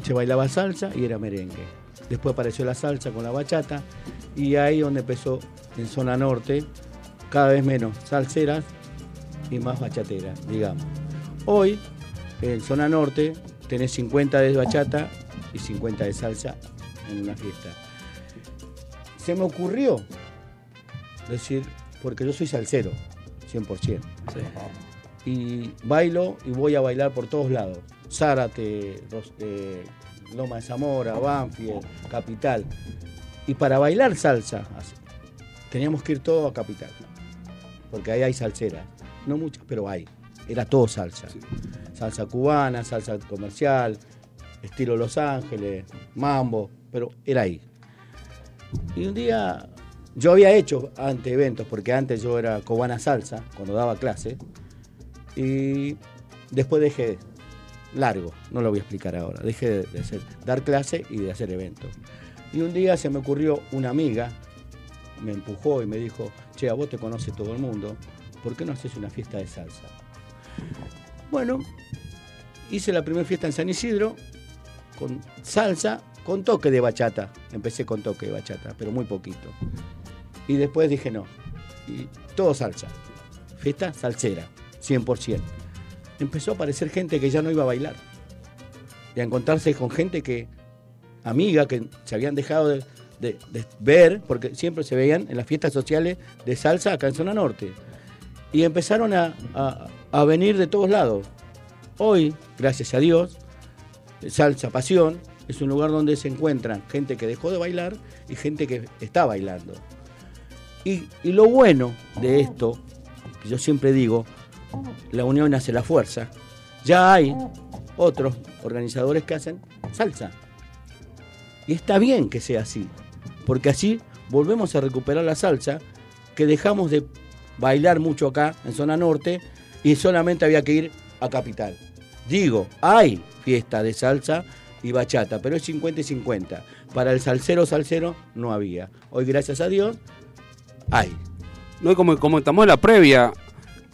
se bailaba salsa y era merengue. Después apareció la salsa con la bachata, y ahí donde empezó en zona norte, cada vez menos salseras y más bachateras, digamos. Hoy, en zona norte, tenés 50 de bachata y 50 de salsa en una fiesta. Se me ocurrió decir, porque yo soy salsero, 100%. Y bailo y voy a bailar por todos lados. Zárate, Ros- eh, Loma de Zamora, Banfield, Capital. Y para bailar salsa, teníamos que ir todo a Capital. Porque ahí hay salseras. No muchas, pero hay. Era todo salsa. Salsa cubana, salsa comercial, estilo Los Ángeles, mambo, pero era ahí. Y un día yo había hecho antes eventos, porque antes yo era cubana salsa, cuando daba clase, y después dejé largo, no lo voy a explicar ahora, dejé de, de hacer, dar clase y de hacer eventos. Y un día se me ocurrió una amiga, me empujó y me dijo, che, a vos te conoce todo el mundo, ¿por qué no haces una fiesta de salsa? Bueno, hice la primera fiesta en San Isidro con salsa, con toque de bachata. Empecé con toque de bachata, pero muy poquito. Y después dije no. Todo salsa. Fiesta salsera, 100%. Empezó a aparecer gente que ya no iba a bailar. Y a encontrarse con gente que, amiga, que se habían dejado de, de- de ver, porque siempre se veían en las fiestas sociales de salsa acá en Zona Norte. Y empezaron a, a- venir de todos lados. Hoy, gracias a Dios, Salsa Pasión es un lugar donde se encuentran gente que dejó de bailar y gente que está bailando. Y, y lo bueno de esto, que yo siempre digo, la unión hace la fuerza, ya hay otros organizadores que hacen salsa. Y está bien que sea así, porque así volvemos a recuperar la salsa que dejamos de bailar mucho acá en zona norte y solamente había que ir a capital. Digo, hay fiesta de salsa y bachata, pero es 50 y 50. Para el salsero salsero no había. Hoy, gracias a Dios, hay. No, y como comentamos en la previa,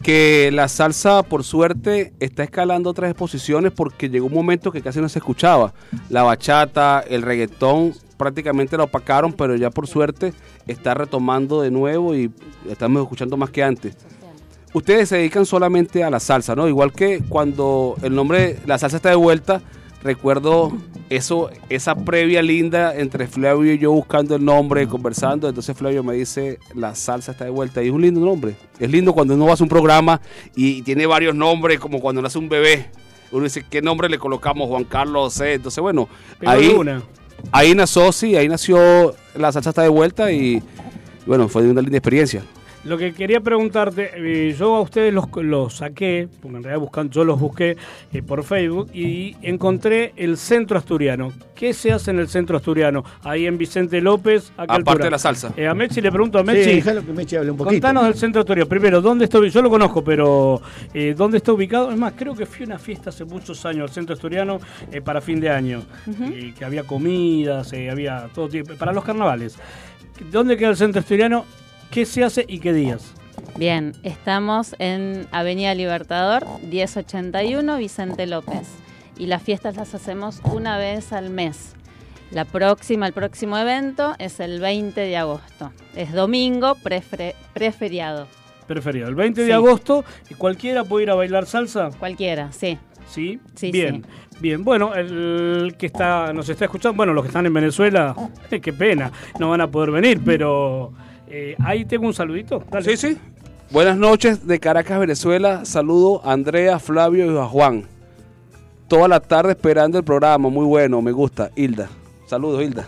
que la salsa, por suerte, está escalando otras exposiciones porque llegó un momento que casi no se escuchaba. La bachata, el reggaetón, prácticamente la opacaron, pero ya por suerte está retomando de nuevo y estamos escuchando más que antes. Ustedes se dedican solamente a la salsa, ¿no? Igual que cuando el nombre, la salsa está de vuelta, recuerdo eso, esa previa linda entre Flavio y yo buscando el nombre, conversando. Entonces Flavio me dice, la salsa está de vuelta. Y es un lindo nombre. Es lindo cuando uno va a hacer un programa y tiene varios nombres, como cuando nace un bebé. Uno dice, ¿qué nombre le colocamos? Juan Carlos C. Entonces, bueno, Pero ahí, ahí nació, sí, ahí nació la salsa está de vuelta y bueno, fue una linda experiencia. Lo que quería preguntarte, eh, yo a ustedes los, los saqué, porque en realidad buscan, yo los busqué eh, por Facebook y encontré el centro asturiano. ¿Qué se hace en el centro asturiano? Ahí en Vicente López, Aparte altura? de la salsa. Eh, a Mechi le pregunto a Sí, Mechi. déjalo que Mechi hable un poquito. Contanos del centro asturiano. Primero, ¿dónde está ubicado? Yo lo conozco, pero eh, ¿dónde está ubicado? Es más, creo que fui a una fiesta hace muchos años al centro asturiano eh, para fin de año. Eh, que había comidas, eh, había todo tipo, para los carnavales. ¿Dónde queda el centro asturiano? ¿Qué se hace y qué días? Bien, estamos en Avenida Libertador, 1081, Vicente López. Y las fiestas las hacemos una vez al mes. La próxima, el próximo evento es el 20 de agosto. Es domingo, prefre- preferiado. Preferido. El 20 de Sí. agosto, ¿y ¿cualquiera puede ir a bailar salsa? Cualquiera, sí. Sí, Sí, bien. Bien, bueno, el que está nos está escuchando, bueno, los que están en Venezuela, <laughs> qué pena, no van a poder venir, pero eh, ahí tengo un saludito. Dale. Sí, sí. Buenas noches de Caracas, Venezuela. Saludo a Andrea, Flavio y a Juan. Toda la tarde esperando el programa. Muy bueno, me gusta. Hilda. Saludos, Hilda.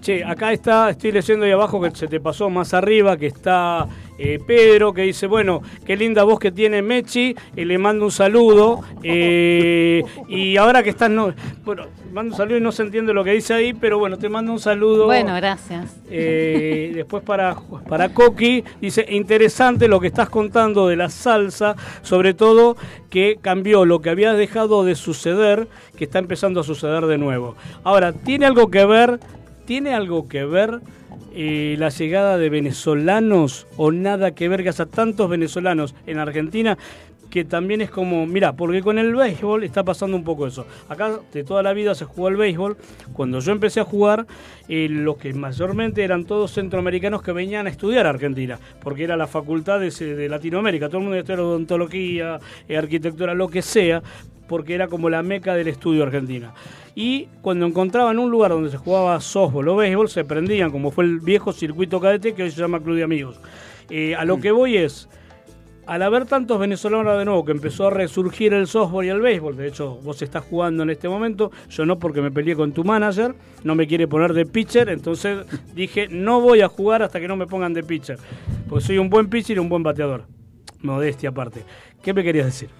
Che, acá está, estoy leyendo ahí abajo que se te pasó más arriba, que está eh, Pedro, que dice, bueno, qué linda voz que tiene Mechi, y le mando un saludo. eh, y ahora que estás, no, bueno, mando un saludo y no se entiende lo que dice ahí, pero bueno, te mando un saludo. Bueno, gracias. Eh, después para, para Coqui, dice, interesante lo que estás contando de la salsa, sobre todo que cambió lo que había dejado de suceder, que está empezando a suceder de nuevo. Ahora, ¿tiene algo que ver, tiene algo que ver eh, la llegada de venezolanos o nada que ver que haya tantos venezolanos en Argentina? que también es como, mira, porque con el béisbol está pasando un poco eso. Acá de toda la vida se jugó el béisbol. Cuando yo empecé a jugar, eh, los que mayormente eran todos centroamericanos que venían a estudiar a Argentina, porque era la facultad de Latinoamérica. Todo el mundo estudiaba odontología, eh, arquitectura, lo que sea, porque era como la meca del estudio argentina. Y cuando encontraban un lugar donde se jugaba softball o béisbol, se prendían, como fue el viejo circuito cadete que hoy se llama Club de Amigos. Eh, a lo que voy es, al haber tantos venezolanos de nuevo que empezó a resurgir el softball y el béisbol, de hecho vos estás jugando en este momento, yo no porque me peleé con tu manager, no me quiere poner de pitcher, entonces dije no voy a jugar hasta que no me pongan de pitcher, porque soy un buen pitcher y un buen bateador, modestia aparte. ¿Qué me querías decir?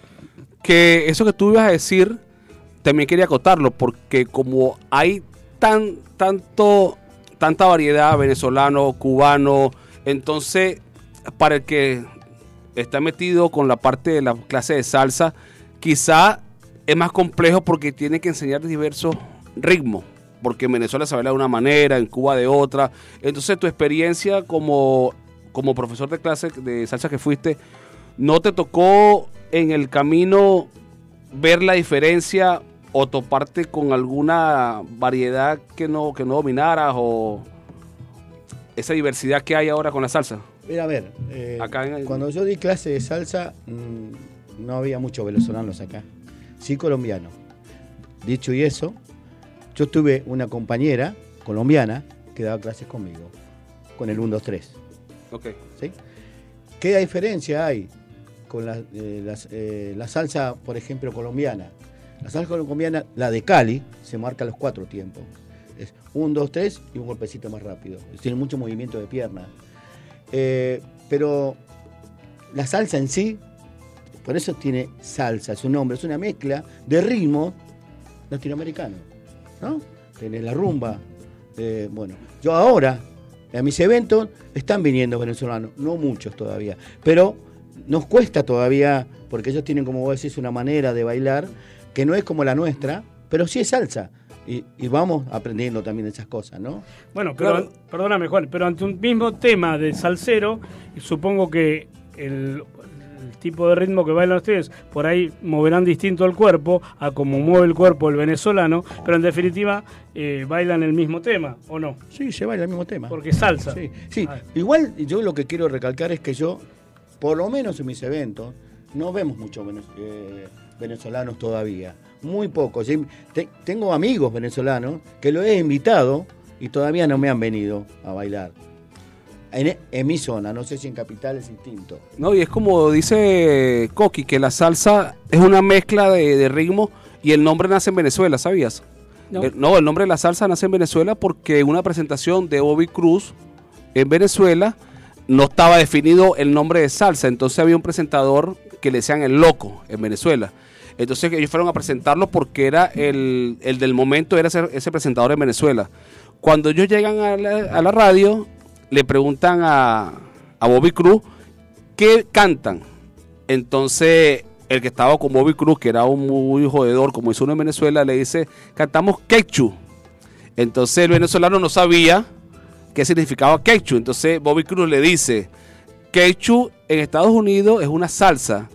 Que eso que tú ibas a decir, también quería acotarlo, porque como hay tan, tanto, tanta variedad, venezolano, cubano, entonces, para el que está metido con la parte de la clase de salsa, quizá es más complejo porque tiene que enseñar diversos ritmos, porque en Venezuela se baila de una manera, en Cuba de otra, entonces tu experiencia como, como profesor de clase de salsa que fuiste, ¿no te tocó en el camino ver la diferencia o toparte con alguna variedad que no, que no dominaras o esa diversidad que hay ahora con la salsa? Mira, a ver, eh, Acá en el- cuando yo di clase de salsa, mm, no había muchos venezolanos acá, sí colombianos. Dicho y eso, yo tuve una compañera colombiana que daba clases conmigo, con el 1, 2, 3. Ok. ¿sí? ¿Qué diferencia hay con la, eh, eh, la salsa, por ejemplo, colombiana? La salsa colombiana, la de Cali, se marca los cuatro tiempos. Es un, dos, tres y un golpecito más rápido. Tiene mucho movimiento de pierna. Eh, pero la salsa en sí, por eso tiene salsa, su nombre, es una mezcla de ritmo latinoamericano. ¿no? La rumba. bueno, yo ahora, a mis eventos, están viniendo venezolanos, no muchos todavía, pero nos cuesta todavía, porque ellos tienen, como vos decís, una manera de bailar que no es como la nuestra, pero sí es salsa. Y, y vamos aprendiendo también esas cosas, ¿no? Bueno, pero, Claro. perdóname Juan, pero ante un mismo tema de salsero, supongo que el, el tipo de ritmo que bailan ustedes, por ahí moverán distinto el cuerpo a como mueve el cuerpo el venezolano, pero en definitiva eh, bailan el mismo tema, ¿o no? Sí, se baila el mismo tema. Porque es salsa. Sí, sí. Ah. Igual yo lo que quiero recalcar es que yo, por lo menos en mis eventos, no vemos muchos eh, venezolanos todavía. Muy pocos. Sí, te- tengo amigos venezolanos que los he invitado y todavía no me han venido a bailar. En, en mi zona, no sé si en capital es distinto. No, y es como dice Coqui, que la salsa es una mezcla de, de ritmo y el nombre nace en Venezuela, ¿sabías? No. El, no, el nombre de la salsa nace en Venezuela porque una presentación de Bobby Cruz en Venezuela no estaba definido el nombre de salsa, entonces había un presentador que le decían el loco en Venezuela. Entonces ellos fueron a presentarlo porque era el, el del momento, era ese, ese presentador en Venezuela. Cuando ellos llegan a la, radio, le preguntan a, a Bobby Cruz qué cantan. Entonces el que estaba con Bobby Cruz, que era un muy jodedor, como hizo uno en Venezuela, le dice, cantamos quechu. Entonces el venezolano no sabía qué significaba quechu. Entonces Bobby Cruz le dice, quechu en Estados Unidos es una salsa.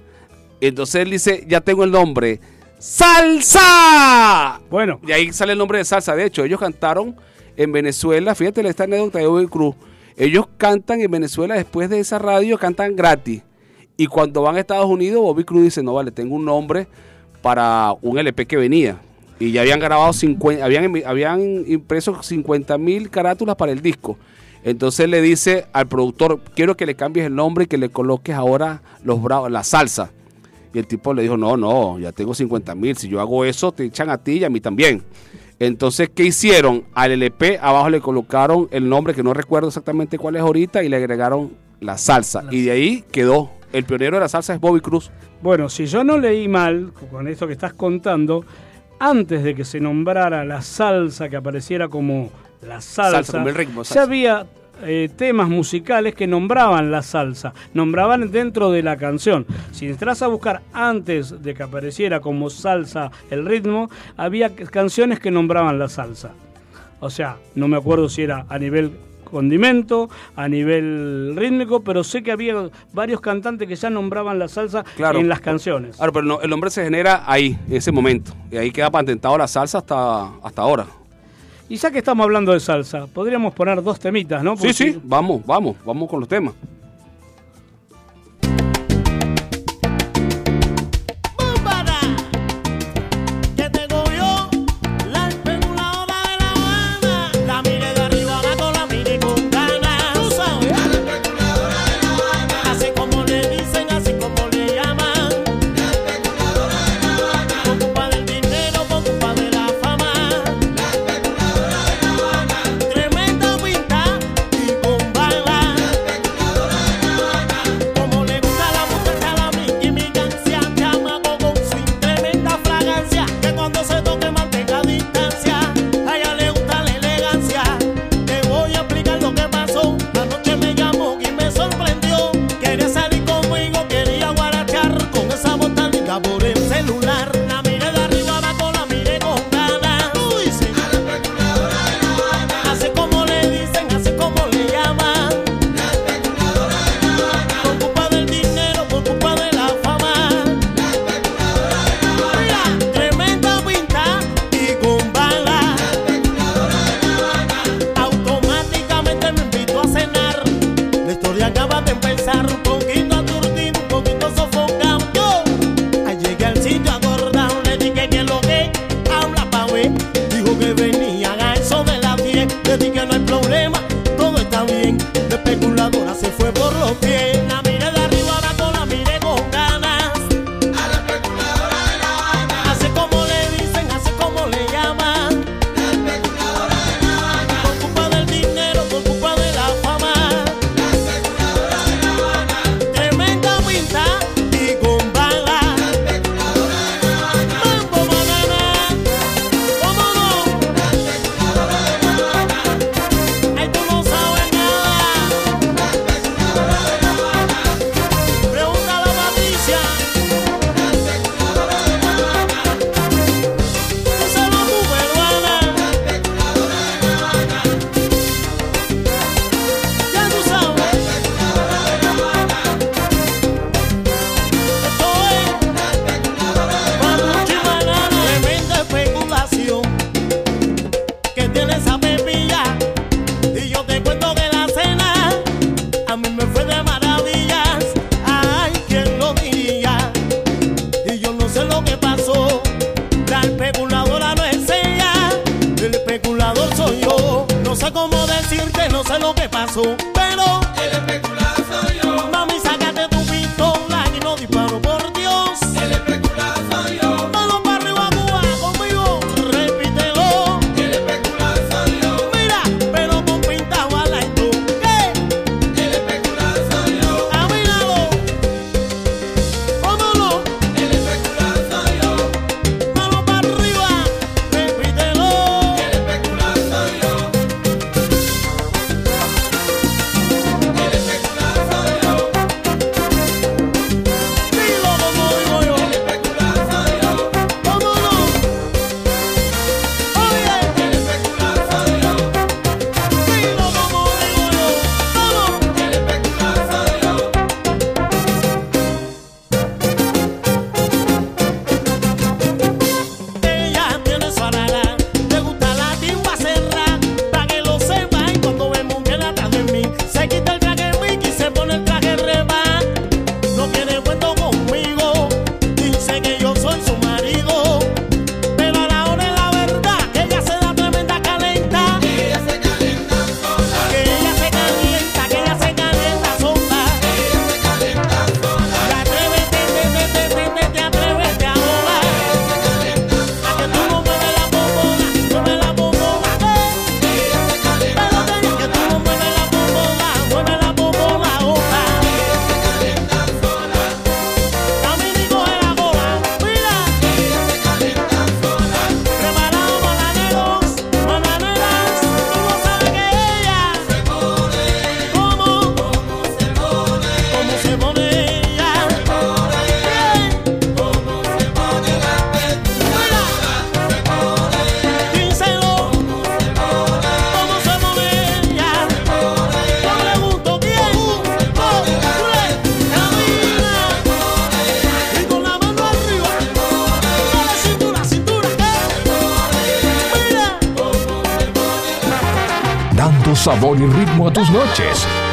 Entonces él dice, ya tengo el nombre, ¡Salsa! Bueno, Y ahí sale el nombre de salsa. De hecho, ellos cantaron en Venezuela, fíjate esta anécdota de Bobby Cruz. Ellos cantan en Venezuela después de esa radio, cantan gratis. Y cuando van a Estados Unidos, Bobby Cruz dice, no vale, tengo un nombre para un LP que venía. Y ya habían grabado 50, habían, habían impreso 50 mil carátulas para el disco. Entonces le dice al productor, quiero que le cambies el nombre y que le coloques ahora los bravos, la salsa. Y el tipo le dijo, no, no, ya tengo 50 mil, si yo hago eso te echan a ti y a mí también. Entonces, ¿qué hicieron? Al LP abajo le colocaron el nombre que no recuerdo exactamente cuál es ahorita y le agregaron la salsa. Y de ahí quedó. El pionero de la salsa es Bobby Cruz. Bueno, si yo no leí mal con esto que estás contando, antes de que se nombrara la salsa, que apareciera como la salsa, Salsa, como el ritmo, ya había eh, temas musicales que nombraban la salsa, nombraban dentro de la canción. Si entras a buscar antes de que apareciera como salsa el ritmo, había canciones que nombraban la salsa. O sea, no me acuerdo si era a nivel condimento, a nivel rítmico, pero sé que había varios cantantes que ya nombraban la salsa Claro. en las canciones. Claro, pero no, el nombre se genera ahí, en ese momento. Y ahí queda patentado la salsa hasta, hasta ahora. Y ya que estamos hablando de salsa, podríamos poner dos temitas, ¿no? Sí, sí, vamos, vamos, vamos con los temas.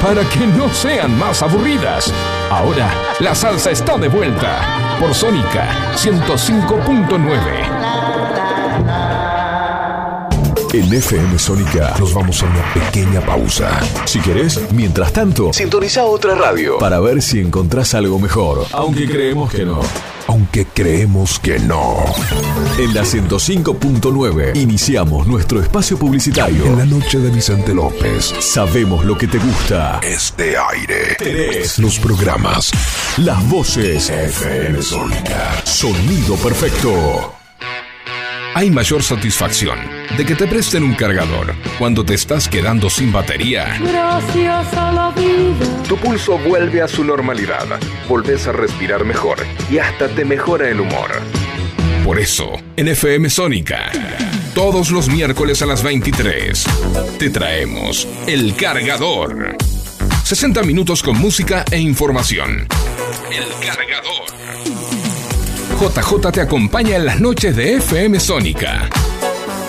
Para que no sean más aburridas. Ahora la salsa está de vuelta por Sónica 105.9. En FM Sónica nos vamos a una pequeña pausa. Si querés, mientras tanto, sintoniza otra radio para ver si encontrás algo mejor. Aunque creemos que no. Aunque creemos que no. En la 105.9 iniciamos nuestro espacio publicitario. En la noche de Vicente López. Sabemos lo que te gusta. Este aire. Tenés los programas. Las voces. FM Sónica. Sonido perfecto. Hay mayor satisfacción de que te presten un cargador cuando te estás quedando sin batería. Gracias a la vida. Tu pulso vuelve a su normalidad, volvés a respirar mejor y hasta te mejora el humor. Por eso, en FM Sónica, todos los miércoles a las 23, te traemos El Cargador. 60 minutos con música e información. El Cargador. JJ te acompaña en las noches de FM Sónica.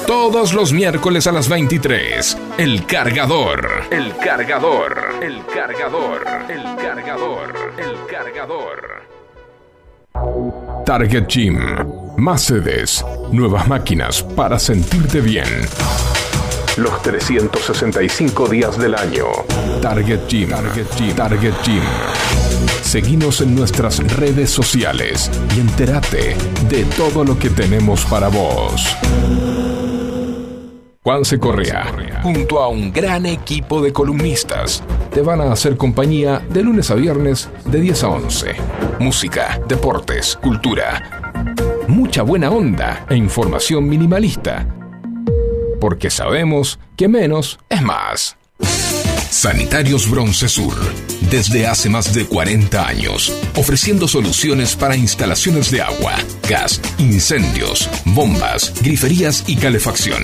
Todos los miércoles a las 23. El cargador. El cargador. El cargador. El cargador. El cargador. Target Gym. Más sedes. Nuevas máquinas para sentirte bien. Los 365 días del año. Target Gym. Target Gym. Target Gym. Seguinos en nuestras redes sociales y entérate de todo lo que tenemos para vos. Juanse Correa, junto a un gran equipo de columnistas, te van a hacer compañía de lunes a viernes de 10 a 11. Música, deportes, cultura, mucha buena onda e información minimalista. Porque sabemos que menos es más. Sanitarios Bronce Sur, desde hace más de 40 años, ofreciendo soluciones para instalaciones de agua, gas, incendios, bombas, griferías y calefacción.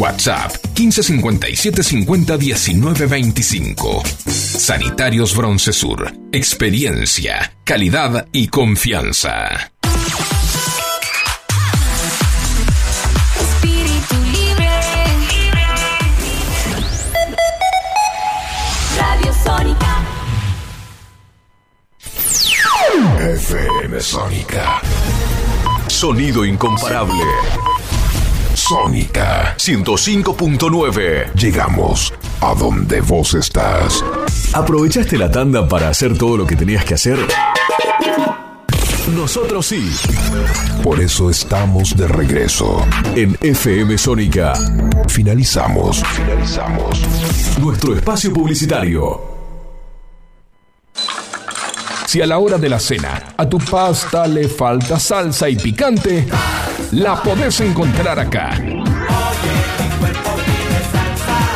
WhatsApp 1557 50 19 25. Sanitarios Broncesur. Experiencia, calidad y confianza. Espíritu libre. Radio Sónica. FM Sónica. Sonido incomparable. Sónica 105.9. Llegamos a donde vos estás. ¿Aprovechaste la tanda para hacer todo lo que tenías que hacer? Nosotros sí. Por eso estamos de regreso. En FM Sónica. Finalizamos. Finalizamos. Nuestro espacio publicitario. Si a la hora de la cena a tu pasta le falta salsa y picante, la podés encontrar acá.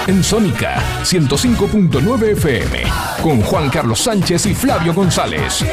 En Sónica 105.9 FM, con Juan Carlos Sánchez y Flavio González.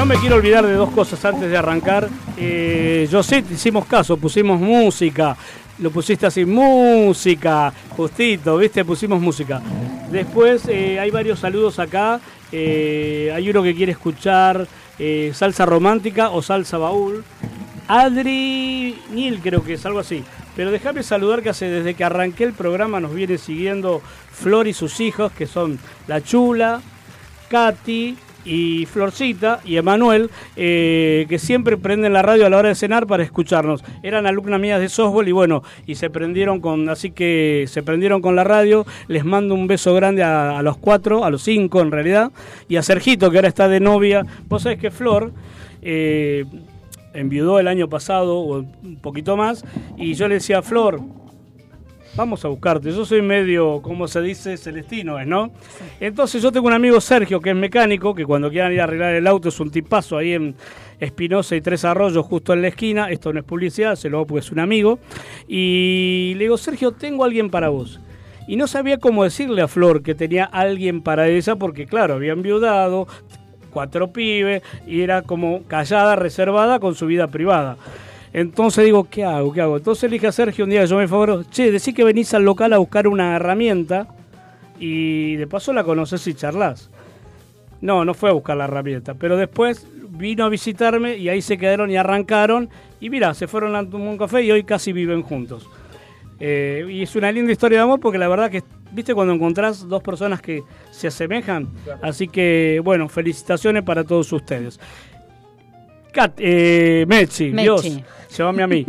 No me quiero olvidar de dos cosas antes de arrancar. Eh, yo sé, te hicimos caso, pusimos música. Lo pusiste así, música, justito, ¿viste? Pusimos música. Después eh, hay varios saludos acá. Eh, hay uno que quiere escuchar salsa romántica o salsa baúl. Adri Nil creo que es algo así. Pero déjame saludar que hace desde que arranqué el programa nos viene siguiendo Flor y sus hijos, que son La Chula, Katy y Florcita y Emanuel, eh, que siempre prenden la radio a la hora de cenar para escucharnos. Eran alumnas mías de softball y bueno, y se prendieron con, así que se prendieron con la radio. Les mando un beso grande a, los cuatro, a los cinco en realidad, y a Sergito, que ahora está de novia. Vos sabés que Flor. eh, enviudó el año pasado o un poquito más y yo le decía Flor vamos a buscarte. Yo soy medio, como se dice, celestino, ¿es, ¿no? Entonces yo tengo un amigo Sergio que es mecánico, que cuando quieran ir a arreglar el auto es un tipazo ahí en Espinosa y Tres Arroyos, justo en la esquina. Esto no es publicidad, se lo hago porque es un amigo. Y le digo, Sergio, tengo alguien para vos. Y no sabía cómo decirle a Flor que tenía alguien para ella, porque claro, había enviudado, cuatro pibes, y era como callada, reservada con su vida privada. Entonces digo, ¿qué hago? ¿Qué hago? Entonces le dije a Sergio un día, yo me favor, che, decí que venís al local a buscar una herramienta y de paso la conoces y charlas. No, no fue a buscar la herramienta, pero después vino a visitarme y ahí se quedaron y arrancaron y mira, se fueron a tomar un café y hoy casi viven juntos. Eh, y es una linda historia de amor porque la verdad que, viste, cuando encontrás dos personas que se asemejan, así que bueno, felicitaciones para todos ustedes. Kat, eh, Mechi, Mechi. Dios, llévame a mí.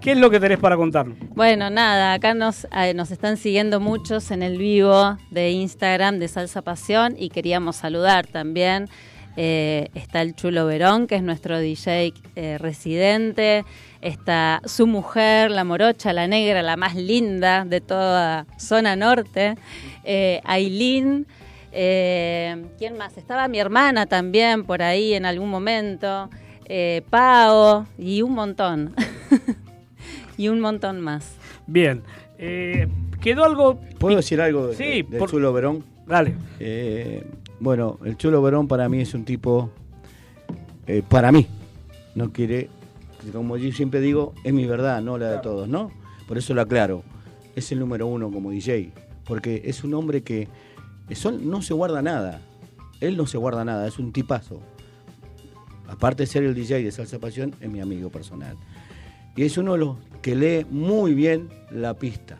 ¿Qué es lo que tenés para contarnos? Bueno, nada, acá nos, eh, nos están siguiendo muchos en el vivo de Instagram de Salsa Pasión y queríamos saludar también. eh, está el Chulo Verón, que es nuestro DJ eh, residente. Está su mujer, la morocha, la negra, la más linda de toda zona norte. Eh, Aileen. ¿Quién más? Estaba mi hermana también por ahí en algún momento. Eh, Pao y un montón. <laughs> y un montón más. Bien, eh, quedó algo... ¿Puedo decir algo de- Sí, del por- Chulo Verón? Dale. Eh, bueno, el Chulo Verón para mí es un tipo, eh, para mí, no quiere, como yo siempre digo, es mi verdad, no la de todos, ¿no? Por eso lo aclaro, es el número uno como DJ, porque es un hombre que son, no se guarda nada, él no se guarda nada, es un tipazo. Aparte de ser el DJ de Salsa Pasión, es mi amigo personal. Y es uno de los que lee muy bien la pista.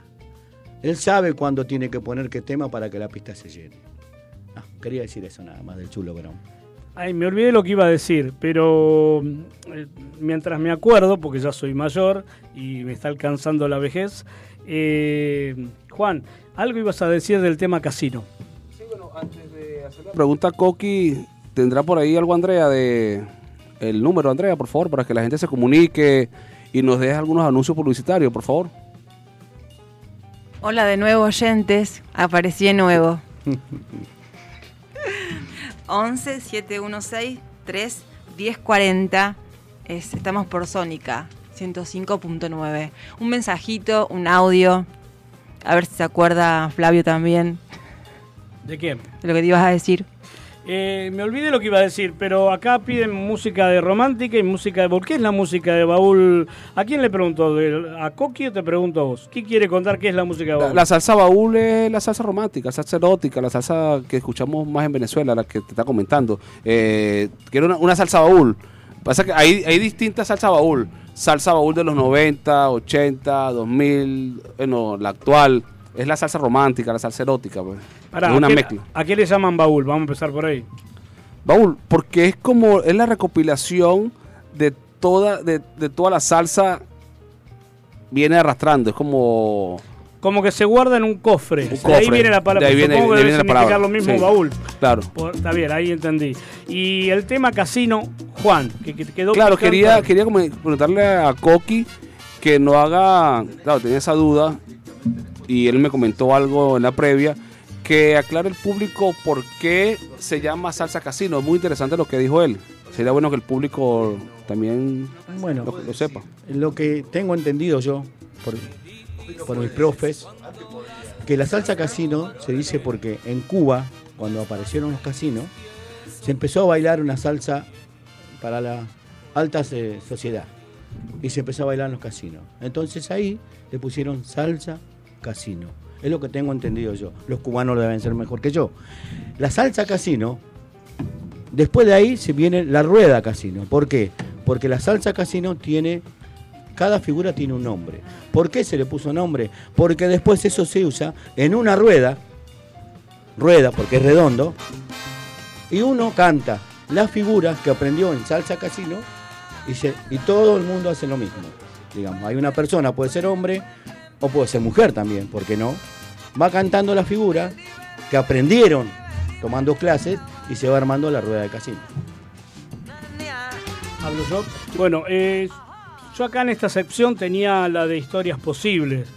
Él sabe cuándo tiene que poner qué tema para que la pista se llene. Ah, quería decir eso nada más del chulo Verón. Ay, me olvidé lo que iba a decir, pero eh, mientras me acuerdo, porque ya soy mayor y me está alcanzando la vejez, eh, Juan, algo ibas a decir del tema casino. Pregunta Coqui, ¿tendrá por ahí algo Andrea de el número Andrea, por favor, para que la gente se comunique y nos deje algunos anuncios publicitarios, por favor? Hola de nuevo oyentes, aparecí de nuevo. 11 716 3 1040. Es, estamos por Sónica 105.9. Un mensajito, un audio. A ver si se acuerda Flavio también ¿De qué? de lo que te ibas a decir. Eh, me olvidé lo que iba a decir, pero acá piden música de romántica y música de baúl. ¿Qué es la música de baúl? ¿A quién le pregunto? ¿De- ¿A Coqui o te pregunto a vos? ¿Quién quiere contar qué es la música de La, baúl? la salsa baúl es la salsa romántica, la salsa erótica, la salsa que escuchamos más en Venezuela, la que te está comentando. Eh, quiero una, una salsa baúl. Pasa que hay, hay distintas salsa baúl. Salsa baúl de los 90, 80, 2000, bueno, la actual. Es la salsa romántica, la salsa erótica. Pues. Pará, es una ¿a qué- mezcla. ¿A qué le llaman baúl? Vamos a empezar por ahí. Baúl, porque es como, es la recopilación de toda, de, de toda la salsa viene arrastrando. Es como Como que se guarda en un cofre. Un De ahí viene la palabra. De ahí viene- Supongo de ahí que debe viene la significar palabra. lo mismo Sí. baúl. Claro. Por- está bien, ahí entendí. Y el tema casino, Juan, que, que quedó Claro, quería, quería como preguntarle a Coqui que no haga, claro, tenía esa duda y él me comentó algo en la previa, que aclare el público por qué se llama salsa casino. Es muy interesante lo que dijo él. Sería bueno que el público también Bueno, lo, lo sepa. Lo que tengo entendido yo, por, por mis profes, que la salsa casino se dice porque en Cuba, cuando aparecieron los casinos, se empezó a bailar una salsa para la alta sociedad. Y se empezó a bailar en los casinos. Entonces ahí le pusieron salsa casino. Es lo que tengo entendido yo. Los cubanos deben ser mejor que yo. La salsa casino Después de ahí se viene la rueda casino. ¿Por qué? Porque la salsa casino tiene, cada figura tiene un nombre. ¿Por qué se le puso nombre? Porque después eso se usa en una rueda, rueda porque es redondo, y uno canta las figuras que aprendió en salsa casino y, se- y todo el mundo hace lo mismo. Digamos, hay una persona, puede ser hombre o puede ser mujer también, ¿por qué no? Va cantando la figura que aprendieron tomando clases y se va armando la rueda de casino. Hablo yo. Bueno, eh, yo acá en esta sección tenía la de historias posibles.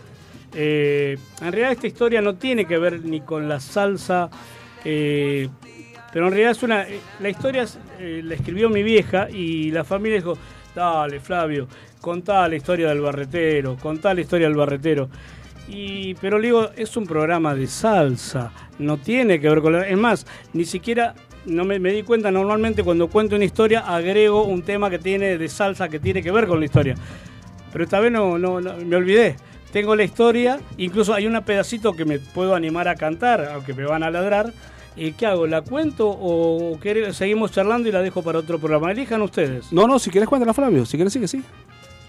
Eh, en realidad esta historia no tiene que ver ni con la salsa, eh, pero en realidad es una... la historia la escribió mi vieja y la familia dijo, dale Flavio, contá la historia del barretero, contá la historia del barretero. Y, pero le digo, es un programa de salsa, no tiene que ver con la... Es más, ni siquiera, no me, me di cuenta, normalmente cuando cuento una historia agrego un tema que tiene de salsa que tiene que ver con la historia. Pero esta vez no, no, no, me olvidé. Tengo la historia, incluso hay un pedacito que me puedo animar a cantar, aunque me van a ladrar. Eh, ¿Qué hago? ¿La cuento o seguimos charlando y la dejo para otro programa? Elijan ustedes. No, no, si quieres cuéntala, Flavio. Si quieres, sí que sí.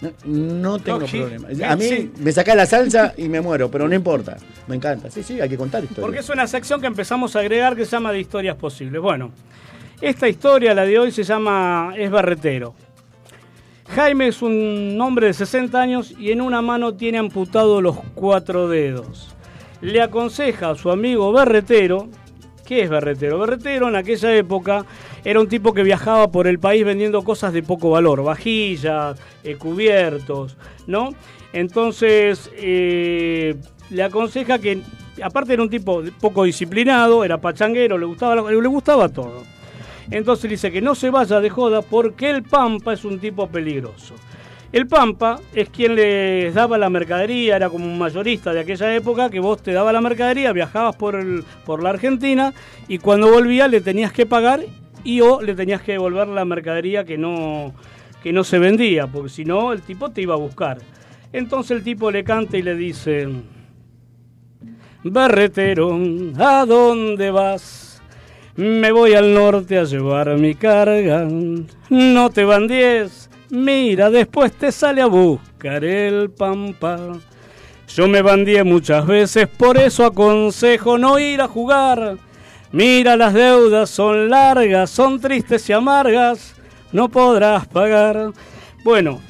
No, no tengo No, problema. Sí, A mí sí. me saca la salsa y me muero, pero no importa. Me encanta. Sí, sí, hay que contar historias. Porque es una sección que empezamos a agregar que se llama de historias posibles. Bueno, esta historia, la de hoy, se llama Es Barretero. Jaime es un hombre de 60 años y en una mano tiene amputado los cuatro dedos. Le aconseja a su amigo Berretero, ¿qué es Berretero? Berretero en aquella época era un tipo que viajaba por el país vendiendo cosas de poco valor, vajillas, eh, cubiertos, ¿no? Entonces eh, le aconseja que, aparte era un tipo poco disciplinado, era pachanguero, le gustaba, le gustaba todo. Entonces dice que no se vaya de joda porque el Pampa es un tipo peligroso. El Pampa es quien les daba la mercadería, era como un mayorista de aquella época que vos te daba la mercadería, viajabas por, el- por la Argentina y cuando volvías le tenías que pagar y o le tenías que devolver la mercadería que no, que no se vendía, porque si no el tipo te iba a buscar. Entonces el tipo le canta y le dice, Berretero, ¿a dónde vas? Me voy al norte a llevar mi carga. No te bandies, mira, después te sale a buscar el pampa. Yo me bandié muchas veces, por eso aconsejo no ir a jugar. Mira, las deudas son largas, son tristes y amargas, no podrás pagar. Bueno,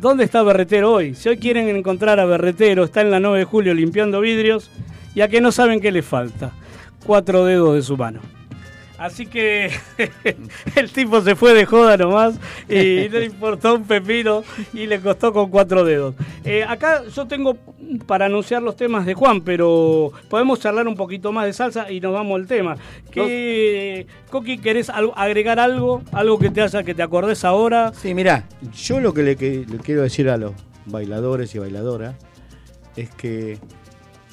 ¿dónde está Berretero hoy? Si hoy quieren encontrar a Berretero, está en la 9 de julio limpiando vidrios, y a que no saben qué le falta. Cuatro dedos de su mano. Así que <laughs> el tipo se fue de joda nomás y no le importó un pepino y le costó con cuatro dedos. Eh, acá yo tengo para anunciar los temas de Juan, pero podemos charlar un poquito más de salsa y nos vamos al tema. ¿Qué, Coqui, querés agregar algo? ¿Algo que te haya que te acordes ahora? Sí, mirá, yo lo que- le quiero decir a los bailadores y bailadoras es que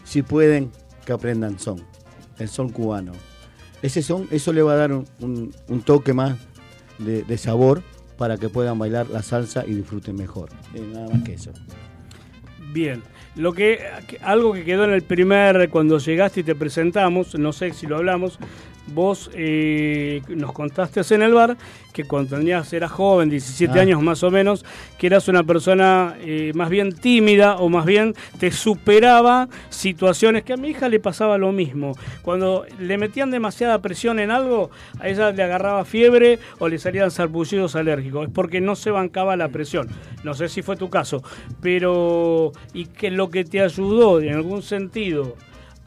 si pueden, que aprendan son, el son cubano. Ese son, eso le va a dar un, un- toque más de, de sabor para que puedan bailar la salsa y disfruten mejor. Eh, nada más que eso. Bien. Lo que algo que quedó en el primer cuando llegaste y te presentamos, no sé si lo hablamos, vos eh, nos contaste en el bar que cuando tenías eras joven, 17 Ah. años más o menos, que eras una persona eh, más bien tímida o más bien te superaba situaciones que a mi hija le pasaba lo mismo. Cuando le metían demasiada presión en algo, a ella le agarraba fiebre o le salían sarpullidos alérgicos. Es porque no se bancaba la presión. No sé si fue tu caso, pero y que lo que te ayudó en algún sentido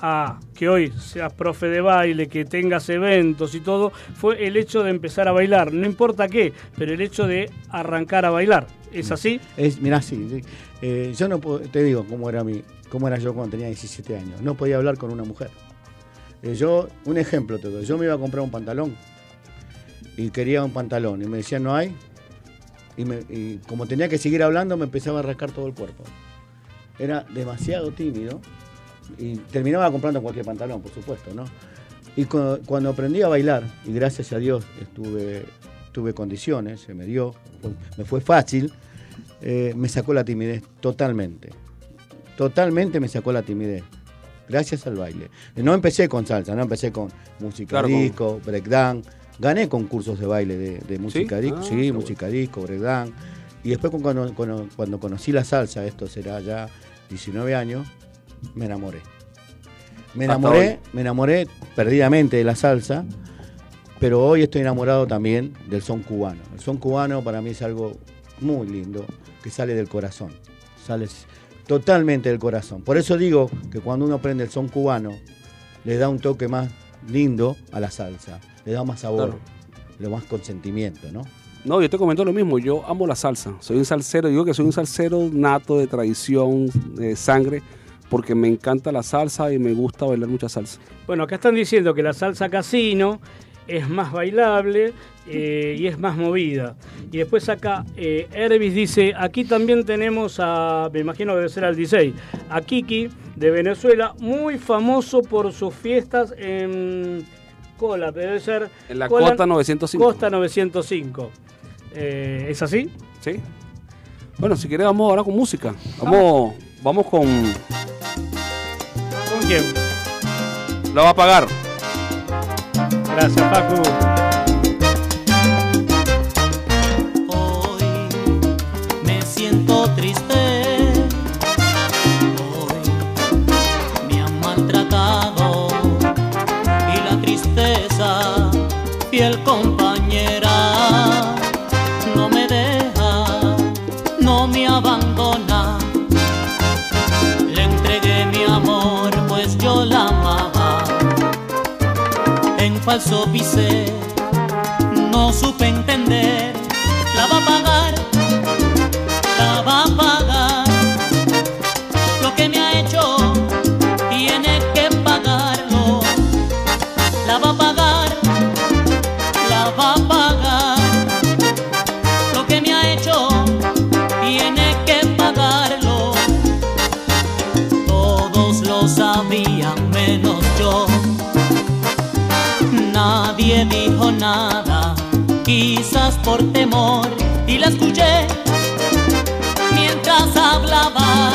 a que hoy seas profe de baile, que tengas eventos y todo, fue el hecho de empezar a bailar. No importa qué, pero el hecho de arrancar a bailar. ¿Es así? Es, mirá, sí, sí. Eh, yo no puedo- te digo cómo era mi, cómo era yo cuando tenía 17 años. No podía hablar con una mujer. Eh, yo, un ejemplo te doy. Yo me iba a comprar un pantalón y quería un pantalón y me decían no hay. Y, me- y como tenía que seguir hablando me empezaba a rascar todo el cuerpo. Era demasiado tímido y terminaba comprando cualquier pantalón, por supuesto, ¿no? Y cu- cuando aprendí a bailar, y gracias a Dios estuve, tuve condiciones, se me dio, me fue fácil, eh, me sacó la timidez totalmente. Totalmente me sacó la timidez. Gracias al baile. No empecé con salsa, no empecé con música Claro, con- disco, breakdown. Gané concursos de baile de, de música ¿Sí? disco, Ah, sí, música disco, breakdown. Y después cu- cuando, cuando, cuando conocí la salsa, esto será ya 19 años, me enamoré. Me enamoré, me enamoré perdidamente de la salsa, pero hoy estoy enamorado también del son cubano. El son cubano para mí es algo muy lindo, que sale del corazón, sale totalmente del corazón. Por eso digo que cuando uno aprende el son cubano, le da un toque más lindo a la salsa, le da más sabor, Claro. lo más consentimiento, ¿no? No, yo te comento lo mismo. Yo amo la salsa. Soy un salsero. Digo que soy un salsero nato de tradición, de sangre, porque me encanta la salsa y me gusta bailar mucha salsa. Bueno, acá están diciendo que la salsa casino es más bailable eh, y es más movida. Y después acá eh, dice, aquí también tenemos a, me imagino debe ser al 16, a Kiki de Venezuela, muy famoso por sus fiestas en Cola, debe ser... En la Costa 905. Costa 905. Eh, ¿Es así? Sí. Bueno, si querés vamos ahora con música. Vamos, vamos con quién? La va a pagar. Gracias, Paco. Hoy me siento triste. Hoy me han maltratado y la tristeza fiel con falso pisé, no supe entender, la va a pagar, la va a pagar, lo que me ha hecho. dijo nada, quizás por temor, y la escuché mientras hablaba.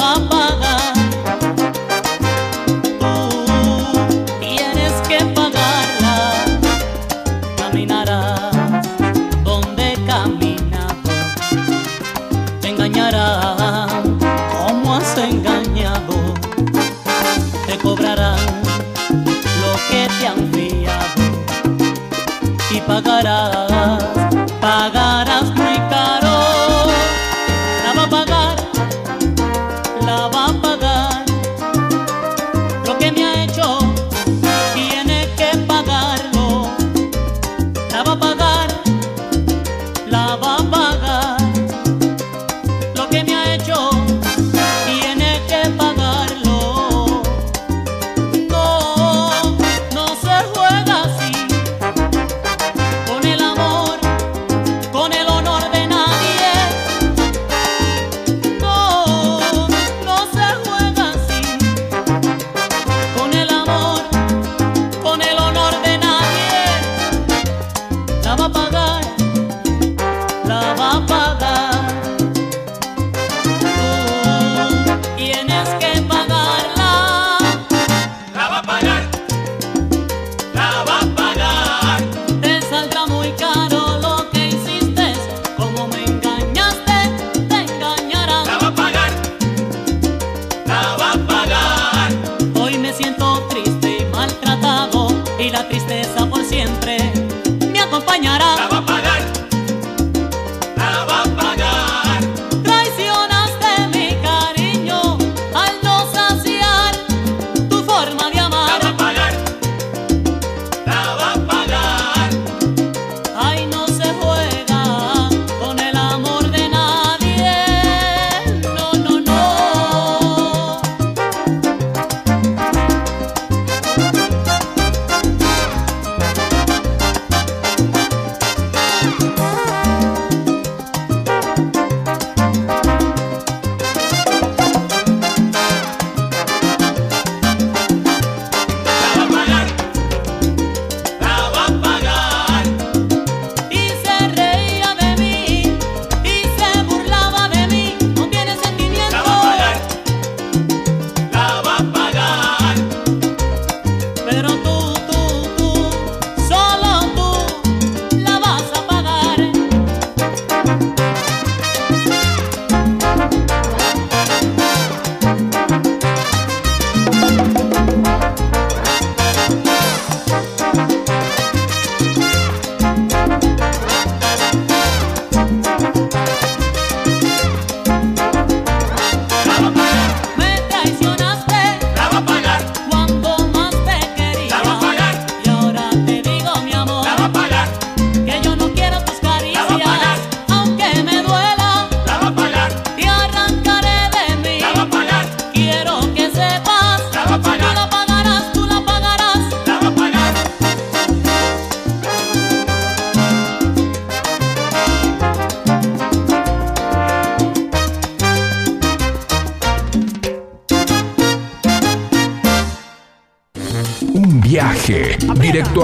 baba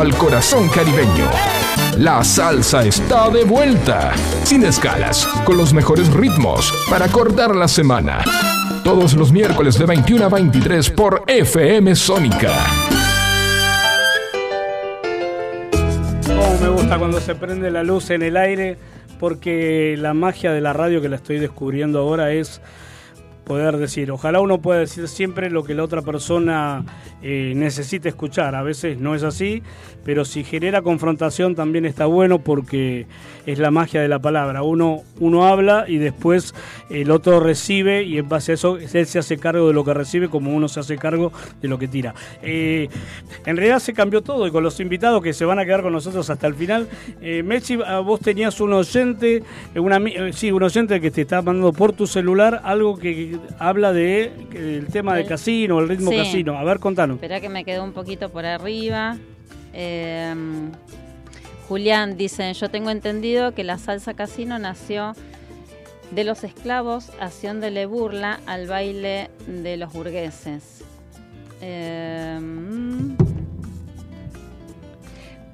al corazón caribeño. La salsa está de vuelta, sin escalas, con los mejores ritmos para cortar la semana. Todos los miércoles de 21 a 23 por FM Sónica. Cómo me gusta cuando se prende la luz en el aire, porque la magia de la radio que la estoy descubriendo ahora es poder decir, ojalá uno pueda decir siempre lo que la otra persona eh, necesita escuchar. A veces no es así, pero si genera confrontación también está bueno porque es la magia de la palabra. Uno, uno habla y después el otro recibe y en base a eso él se hace cargo de lo que recibe como uno se hace cargo de lo que tira. Eh, en realidad se cambió todo y con los invitados que se van a quedar con nosotros hasta el final. Eh, Mechi, ah, vos tenías un oyente, eh, una, eh, sí, un oyente que te está mandando por tu celular algo que habla de que el tema de casino, el ritmo Sí. casino. A ver, contanos. Espera que me quedó un poquito por arriba. Eh, Julián dice, yo tengo entendido que la salsa casino nació de los esclavos haciéndole burla al baile de los burgueses. Eh.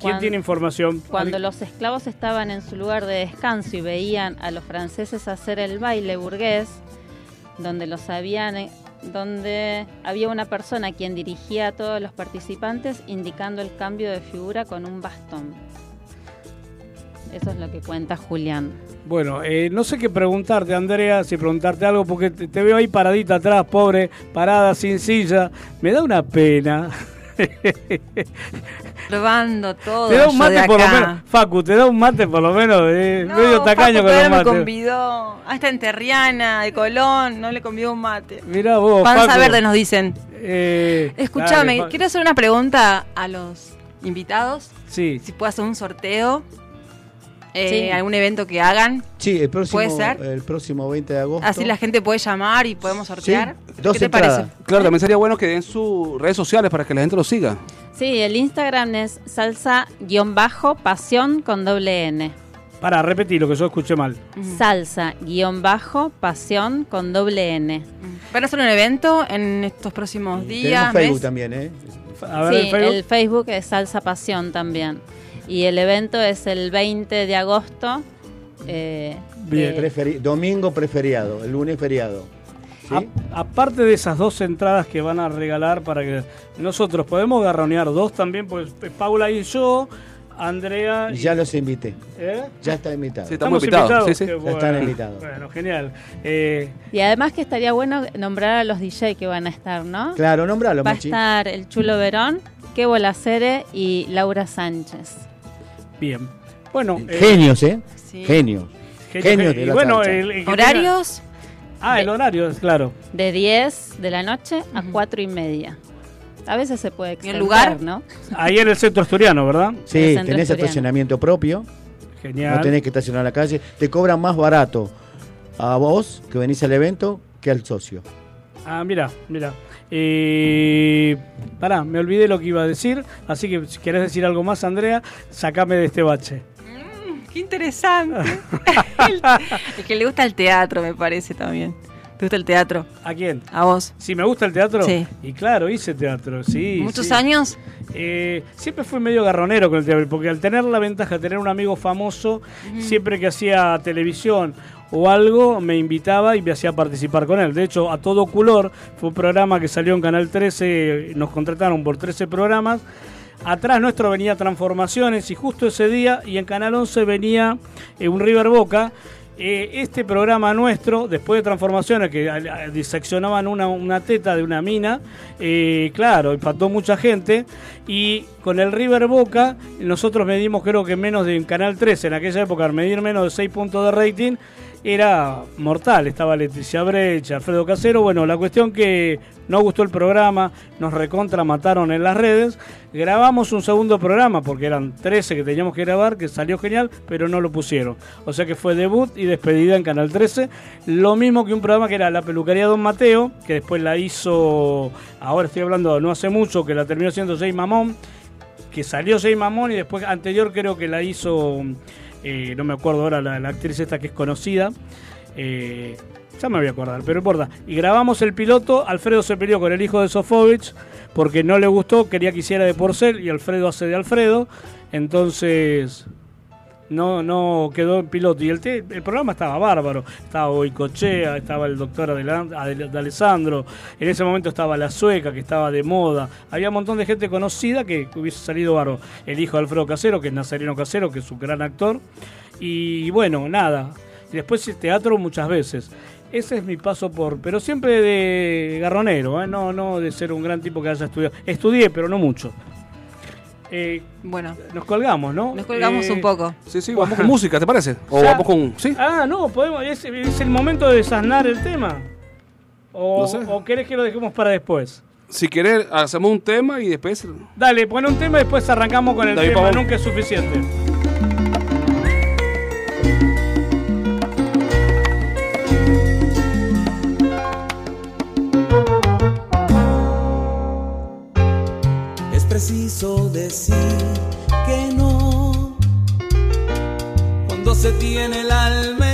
¿Quién tiene información? Cuando los esclavos estaban en su lugar de descanso y veían a los franceses hacer el baile burgués, donde los habían eh, donde había una persona quien dirigía a todos los participantes indicando el cambio de figura con un bastón. Eso es lo que cuenta Julián. Bueno, eh, no sé qué preguntarte, Andrea, si preguntarte algo, porque te, te veo ahí paradita atrás, pobre, parada, sin silla. Me da una pena. <laughs> Probando todo. te da un mate por lo menos. Facu, te da un mate por lo menos. eh, No, medio tacaño Facu con los me mates. convidó. Hasta en Terriana, de Colón, no le convidó un mate. Mirá vos, Panza Facu. verde nos dicen. Eh, Escúchame, quiero hacer una pregunta a los invitados. Sí. Si puedo hacer un sorteo. Eh, Sí. algún evento que hagan. Sí, el próximo, ¿Puede ser? el próximo 20 de agosto. Así la gente puede llamar y podemos sortear. dos ¿Qué te parece? Claro, también sería bueno que den sus redes sociales para que la gente lo siga. Sí, el Instagram es salsa-pasión con doble N. Para, repetí lo que yo escuché mal. Salsa-pasión con doble N. ¿Van a hacer un evento en estos próximos días? Tenemos Facebook mes? también, ¿eh? A ver, sí, el Facebook. el Facebook es Salsa Pasión también. Y el evento es el 20 de agosto. eh, Bien. de- Preferi- domingo preferiado, el lunes feriado. aparte de esas dos entradas que van a regalar para que nosotros podemos garronear dos también, pues Paula y yo, Andrea y... Ya los invité. ¿Eh? Ya está invitado. Sí, Estamos invitados, sí, sí. Qué Ya bueno. están invitados. Bueno, genial. Eh, Y además que estaría bueno nombrar a los DJ que van a estar, ¿no? Claro, nombralo, Va a estar el Chulo Verón, Kevo Lacere y Laura Sánchez. Bien. Bueno, eh, Genios, ¿eh? Sí. Genios. genio- Genios de y la bueno, el- el ¿Horarios? tenga- Ah, el horario, claro. De 10 de la noche a 4 y media. A veces se puede extender, lugar? ¿no? Ahí en el centro asturiano, ¿verdad? Sí, el tenés asturiano. estacionamiento propio, Genial. no tenés que estacionar a la calle. Te cobran más barato a vos que venís al evento que al socio. Ah, mira, mira. Eh, pará, me olvidé lo que iba a decir, así que si querés decir algo más, Andrea, sacame de este bache. Qué interesante. <laughs> <laughs> el, el que le gusta el teatro, me parece también. ¿Te gusta el teatro? ¿A quién? ¿A vos? Si me gusta el teatro. Sí. Y claro, hice teatro, sí. ¿Muchos sí. años? Eh, siempre fui medio garronero con el teatro, porque al tener la ventaja de tener un amigo famoso, siempre que hacía televisión o algo, me invitaba y me hacía participar con él. De hecho, A Todo Color fue un programa que salió en Canal 13, nos contrataron por 13 programas. Atrás nuestro venía Transformaciones y justo ese día, y en Canal 11 venía eh, un River Boca. Eh, este programa nuestro, después de Transformaciones, que a- diseccionaban una, una teta de una mina, eh, claro, impactó mucha gente. Y con el River Boca, nosotros medimos creo que menos de en Canal 13, en aquella época, medir menos de 6 puntos de rating, era mortal. Estaba Leticia Brecha, Alfredo Casero. Bueno, la cuestión que no gustó el programa, nos recontra mataron en las redes. Grabamos un segundo programa, porque eran 13 que teníamos que grabar, que salió genial, pero no lo pusieron. O sea que fue debut y despedida en Canal 13. Lo mismo que un programa que era La Peluquería Don Mateo, que después la hizo, ahora estoy hablando no hace mucho, que la terminó siendo Jay Mamón que salió Jay Mamón y después anterior creo que la hizo, eh, no me acuerdo ahora, la, actriz esta que es conocida. Eh, ya me voy a acordar, pero importa. Y grabamos el piloto, Alfredo se peleó con el hijo de Sofovich porque no le gustó, quería que hiciera de Porcel y Alfredo hace de Alfredo, entonces no no quedó en piloto. Y el, te- el programa estaba bárbaro, estaba Boicochea, estaba el doctor Alessandro, en ese momento estaba la sueca que estaba de moda, había un montón de gente conocida que hubiese salido bárbaro. El hijo de Alfredo Casero, que es Nazareno Casero, que es un gran actor. Y bueno, nada. Después el teatro muchas veces. Ese es mi paso por. Pero siempre de garronero, ¿eh? no, no de ser un gran tipo que haya estudiado. Estudié, pero no mucho. Eh, Bueno, nos colgamos, ¿no? nos colgamos Eh, un poco. Sí, sí, vamos con música, ¿te parece? O Ya. vamos con. Sí. Ah, no, podemos. Es, es el momento de desasnar el tema. O, No sé. o querés que lo dejemos para después. Si querés, hacemos un tema y después. Dale, pon un tema y después arrancamos con el David tema. Pavón. Nunca es suficiente. Preciso decir que no. Cuando se tiene el alma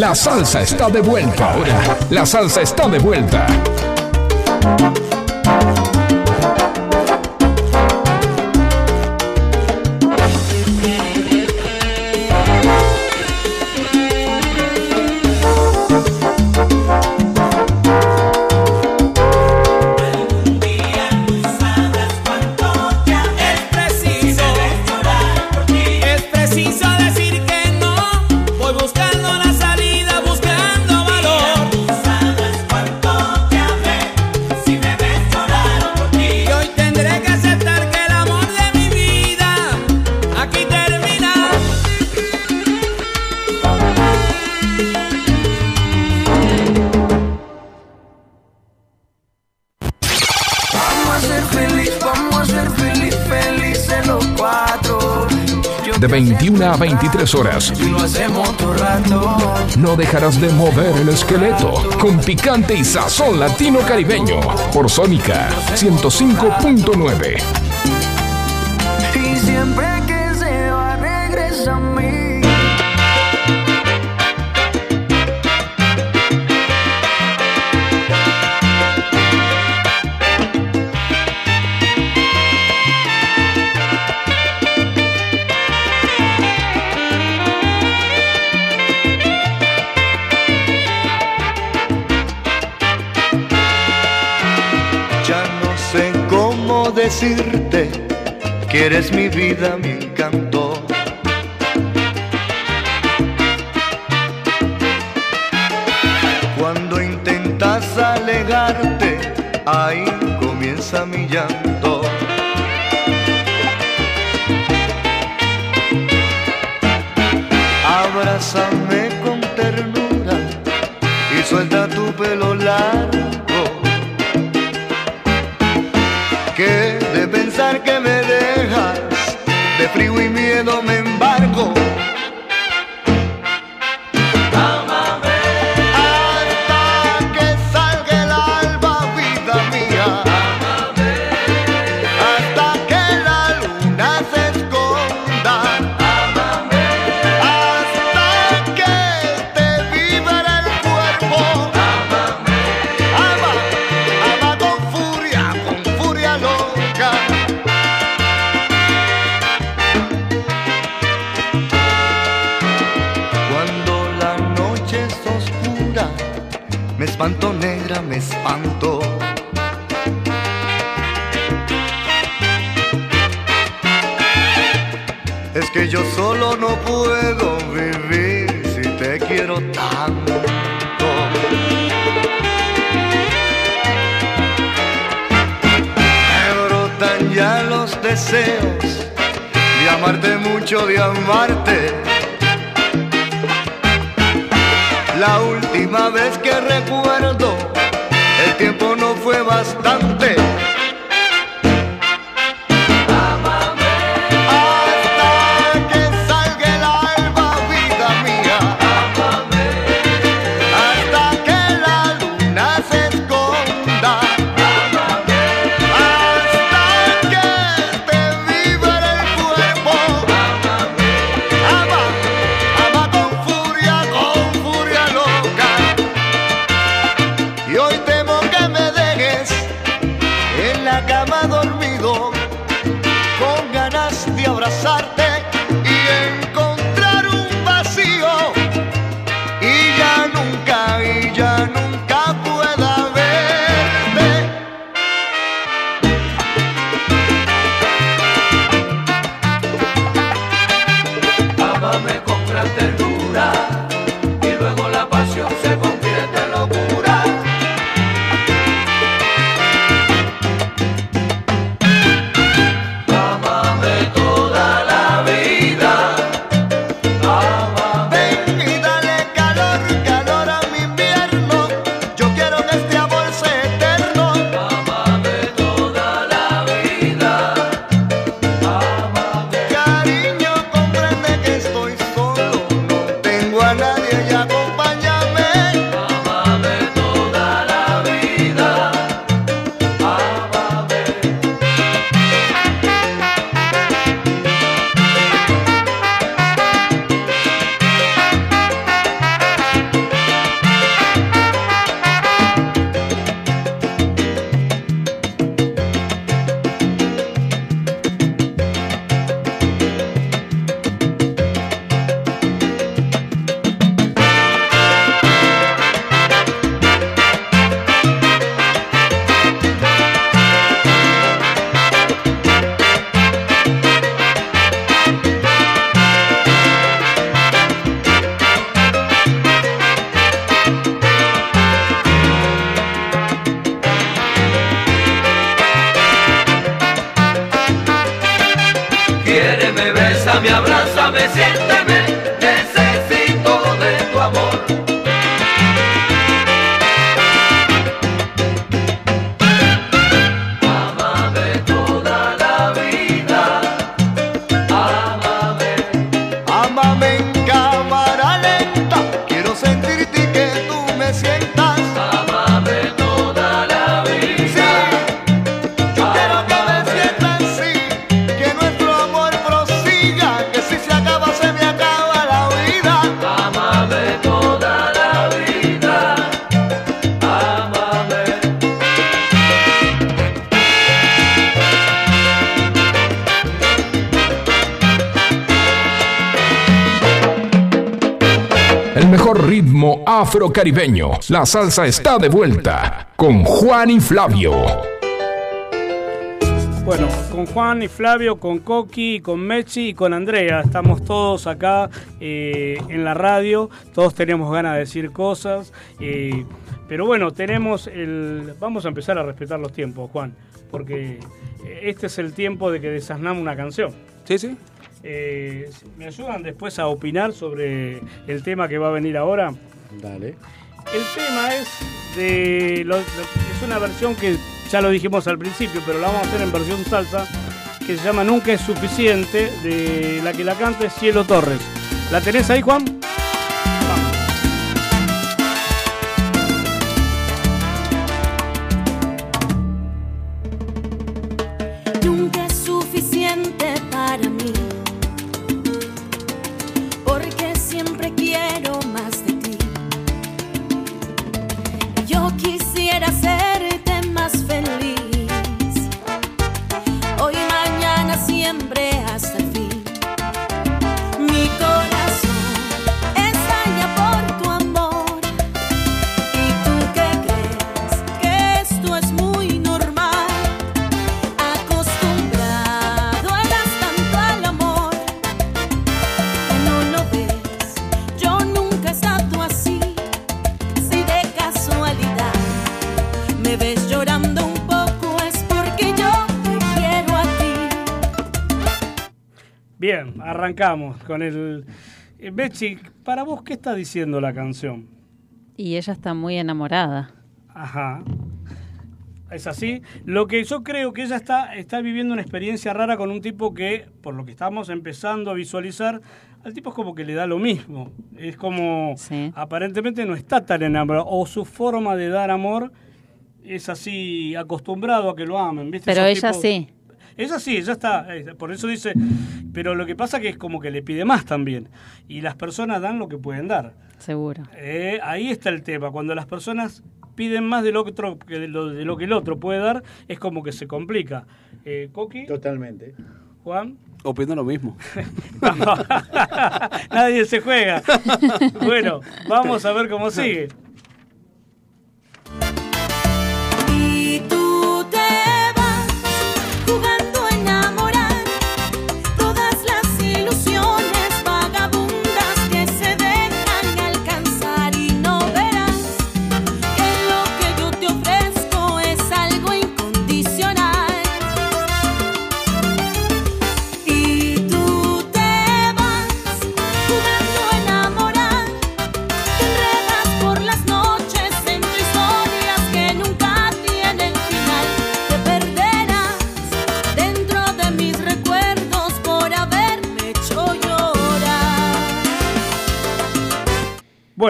La salsa está de vuelta ahora. La salsa está de vuelta. de 21 a 23 horas. No dejarás de mover el esqueleto con picante y sazón latino caribeño por Sónica 105.9. Y siempre decirte que eres mi vida, mi encanto. Cuando intentas alegarte, ahí comienza mi llanto. Afrocaribeño. La salsa está de vuelta con Juan y Flavio. Bueno, con Juan y Flavio, con Coqui, con Mechi y con Andrea. Estamos todos acá eh, en la radio. Todos tenemos ganas de decir cosas. eh, pero bueno, tenemos el. Vamos a empezar a respetar los tiempos, Juan. Porque este es el tiempo de que desasnamos una canción. Sí, sí. Eh, ¿Me ayudan después a opinar sobre el tema que va a venir ahora? El tema es de. es una versión que ya lo dijimos al principio, pero la vamos a hacer en versión salsa, que se llama Nunca es suficiente, de la que la canta es Cielo Torres. ¿La tenés ahí, Juan? Bien, arrancamos con el. Eh, Betsy, para vos, ¿qué está diciendo la canción? Y ella está muy enamorada. Ajá. Es así. Lo que yo creo que ella está, está viviendo una experiencia rara con un tipo que, por lo que estamos empezando a visualizar, al tipo es como que le da lo mismo. Es como, aparentemente no está tan enamorado. O su forma de dar amor es así, acostumbrado a que lo amen. ¿viste? Pero Esos ella tipos- sí. Ella sí, ella está, por eso dice, pero lo que pasa que es como que le pide más también. Y las personas dan lo que pueden dar. Seguro. Eh, ahí está el tema. Cuando las personas piden más de lo, que otro, que de, lo, de lo que el otro puede dar, es como que se complica. Eh, ¿Coqui? Totalmente. Juan. Opino lo mismo. <laughs> <laughs> Nadie se juega. <laughs> Bueno, vamos a ver cómo sigue.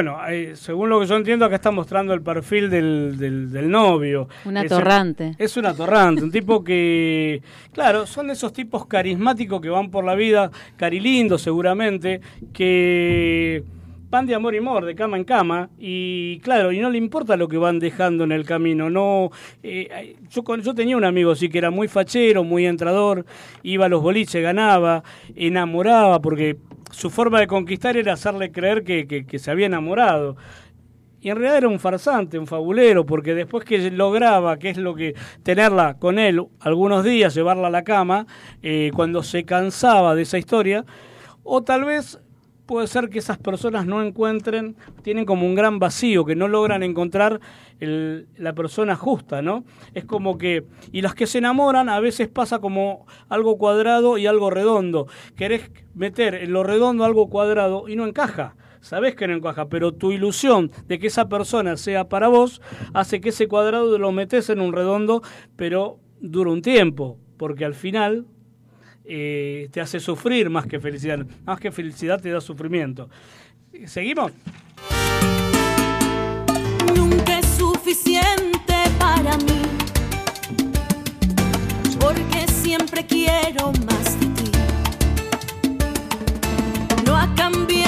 Bueno, eh, según lo que yo entiendo, acá está mostrando el perfil del, del- del novio. Un Es atorrante. Es un atorrante, un tipo que, claro, son esos tipos carismáticos que van por la vida, carilindos seguramente, que van de amor y amor, de cama en cama, y claro, y no le importa lo que van dejando en el camino. No, eh, yo, yo tenía un amigo así que era muy fachero, muy entrador, iba a los boliches, ganaba, enamoraba, porque su forma de conquistar era hacerle creer que, que- que se había enamorado. Y en realidad era un farsante, un fabulero, porque después que lograba, que es lo que tenerla con él algunos días, llevarla a la cama, eh, cuando se cansaba de esa historia, o tal vez puede ser que esas personas no encuentren, tienen como un gran vacío, que no logran encontrar la persona justa, ¿no? Es como que, y las que se enamoran a veces pasa como algo cuadrado y algo redondo. Querés meter en lo redondo algo cuadrado y no encaja. Sabés que no encaja, pero tu ilusión de que esa persona sea para vos hace que ese cuadrado lo metes en un redondo, pero dura un tiempo, porque al final eh, te hace sufrir más que felicidad. Más que felicidad te da sufrimiento. ¿Seguimos? Nunca es suficiente para mí, porque siempre quiero más de ti. No ha cambiado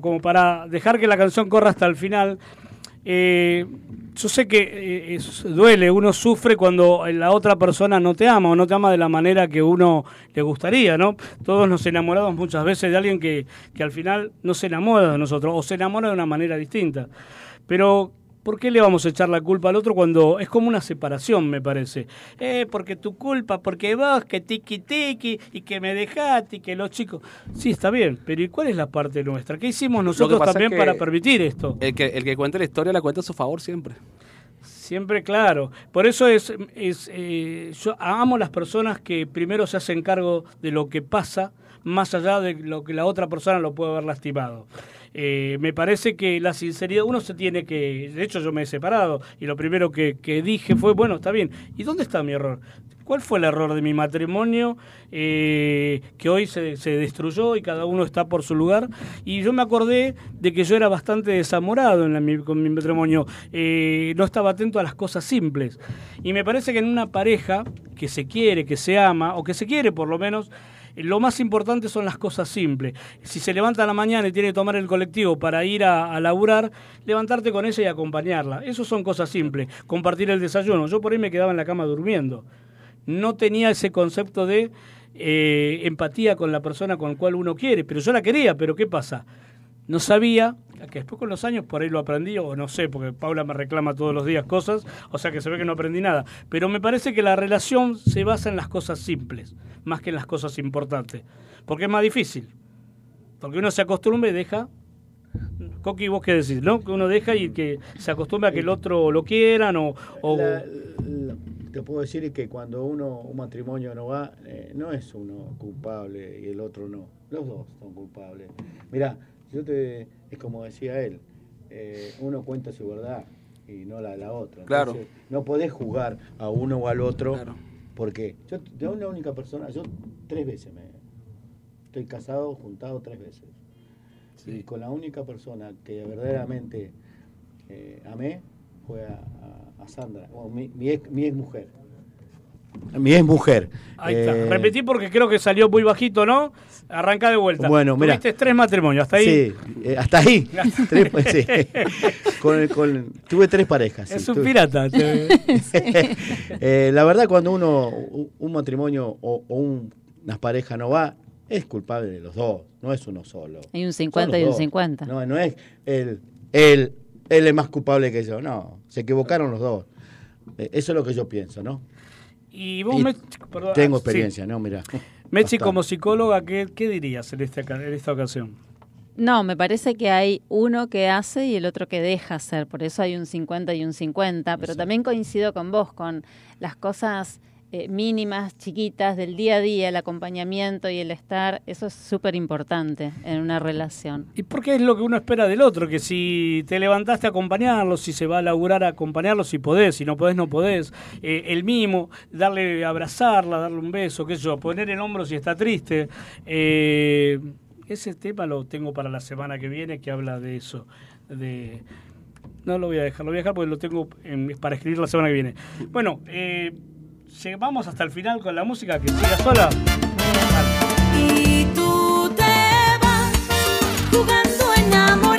Como para dejar que la canción corra hasta el final, eh, yo sé que eh, duele, uno sufre cuando la otra persona no te ama o no te ama de la manera que uno le gustaría, ¿no? Todos nos enamoramos muchas veces de alguien que, que al final no se enamora de nosotros o se enamora de una manera distinta. Pero, ¿por qué le vamos a echar la culpa al otro cuando es como una separación, me parece? Eh, porque tu culpa, porque vos, que tiki tiki, y que me dejaste, y que los chicos... Sí, está bien, pero ¿y cuál es la parte nuestra? ¿Qué hicimos nosotros también es para permitir esto? El que, el que cuenta la historia la cuenta a su favor siempre. Siempre claro. Por eso es, es eh, yo amo las personas que primero se hacen cargo de lo que pasa, más allá de lo que la otra persona lo puede haber lastimado. Eh, me parece que la sinceridad, uno se tiene que, de hecho yo me he separado y lo primero que, dije fue, bueno, está bien, ¿y dónde está mi error? ¿Cuál fue el error de mi matrimonio eh, que hoy se, se destruyó y cada uno está por su lugar? Y yo me acordé de que yo era bastante desamorado en la- mi- con mi matrimonio, eh, no estaba atento a las cosas simples. Y me parece que en una pareja que se quiere, que se ama, o que se quiere por lo menos, lo más importante son las cosas simples. Si se levanta a la mañana y tiene que tomar el colectivo para ir a, a laburar, levantarte con ella y acompañarla. Eso son cosas simples. Compartir el desayuno. Yo por ahí me quedaba en la cama durmiendo. No tenía ese concepto de eh, empatía con la persona con la cual uno quiere, pero yo la quería, pero ¿qué pasa? No sabía, que después con los años por ahí lo aprendí, o no sé, porque Paula me reclama todos los días cosas, o sea que se ve que no aprendí nada. Pero me parece que la relación se basa en las cosas simples, más que en las cosas importantes, porque es más difícil. Porque uno se acostumbra y deja. Coqui, vos qué decís, ¿no? Que uno deja y que se acostumbra a que el otro lo quieran o. o- La- la- te puedo decir que cuando uno un matrimonio no va, eh, no es uno culpable y el otro no. Los dos son culpables. Mira, yo te es como decía él, eh, uno cuenta su verdad y no la de la otra. Claro. Entonces, no podés jugar a uno o al otro porque yo, yo la única persona, yo tres veces me estoy casado, juntado tres veces. Y con la única persona que verdaderamente eh, amé fue a, a- a Sandra, o mi, mi ex, mi ex mujer. Mi ex mujer. Ahí está. Eh, Repetí porque creo que salió muy bajito, ¿no? Arranca de vuelta. Bueno, mira. Tuviste tres matrimonios, hasta ahí. Sí, eh, hasta ahí. <laughs> Tres, pues, sí. <laughs> Con- con- tuve tres parejas. Es sí, un tuve- pirata. te- <laughs> Eh, la verdad, cuando uno, un, matrimonio o, o un- una pareja no va, es culpable de los dos, no es uno solo. Hay un Son 50 los y un dos. 50. No, no es él, él, él es más culpable que yo, no, se equivocaron los dos. Eso es lo que yo pienso, ¿no? Y vos, Y Mechi, perdón, Tengo ah, sí. experiencia, ¿no? Mira. Mechi, Bastante. como psicóloga, ¿qué, qué dirías en esta, en esta ocasión? No, me parece que hay uno que hace y el otro que deja hacer, por eso hay un 50 y un 50, pero también coincido con vos, con las cosas eh, mínimas, chiquitas del día a día, el acompañamiento y el estar, eso es súper importante en una relación. ¿Y por qué es lo que uno espera del otro? Que si te levantaste a acompañarlo, si se va a laburar a acompañarlo, si podés, si no podés, no podés. Eh, el mimo, darle, abrazarla, darle un beso, qué sé yo, poner el hombro si está triste. Eh, ese tema lo tengo para la semana que viene, que habla de eso. De, no lo voy a dejar, lo voy a dejar porque lo tengo en- para escribir la semana que viene. Bueno, eh, Llegamos hasta el final con la música que siga sola. Y tú te vas jugando a enamorar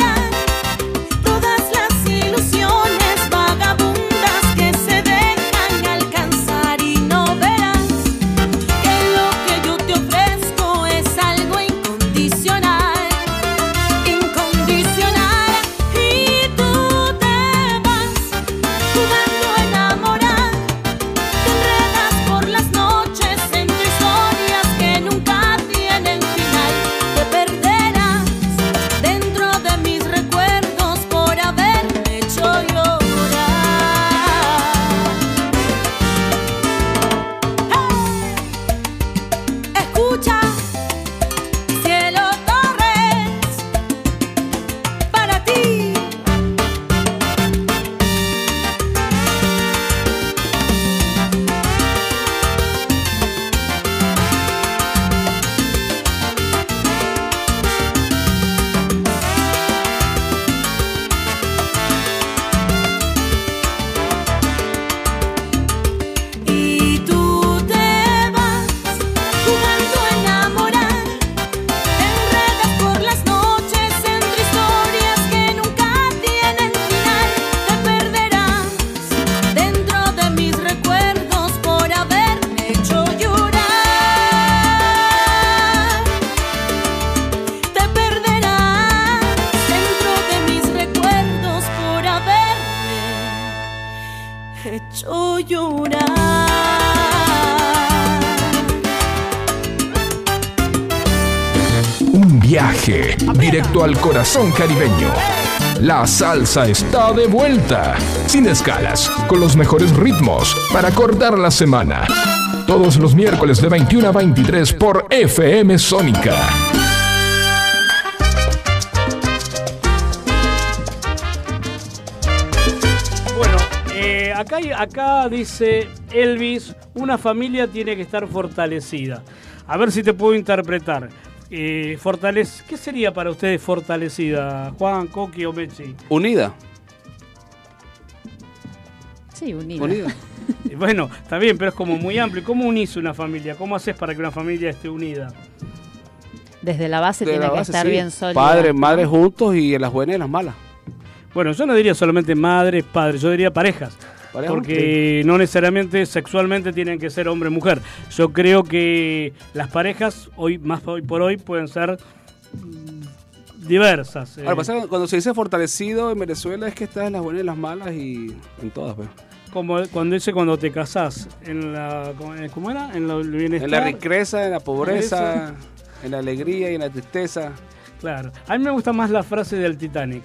corazón caribeño. La salsa está de vuelta, sin escalas, con los mejores ritmos para cortar la semana. Todos los miércoles de 21 a 23 por FM Sónica. Bueno, eh, acá, acá dice Elvis, una familia tiene que estar fortalecida. A ver si te puedo interpretar. Eh, ¿Qué sería para ustedes fortalecida, Juan, Coqui o Mechi? Unida. Sí, unida. Unida. <laughs> Bueno, está bien, pero es como muy amplio. ¿Cómo unís una familia? ¿Cómo haces para que una familia esté unida? Desde la base tiene la que base, estar sí. bien sólida. Padre, madre juntos y en las buenas y en las malas. Bueno, yo no diría solamente madres, padres, yo diría parejas. Porque no necesariamente sexualmente tienen que ser hombre-mujer. Yo creo que las parejas, hoy más hoy por hoy, pueden ser mm, diversas. eh. Ahora, pasa cuando se dice fortalecido en Venezuela es que estás en las buenas y las malas y en todas. pues. como cuando dice cuando te casás, en la, ¿cómo eh, era? En la, bienestar. En la riqueza, en la pobreza, en la alegría y en la tristeza. Claro. A mí me gusta más la frase del Titanic.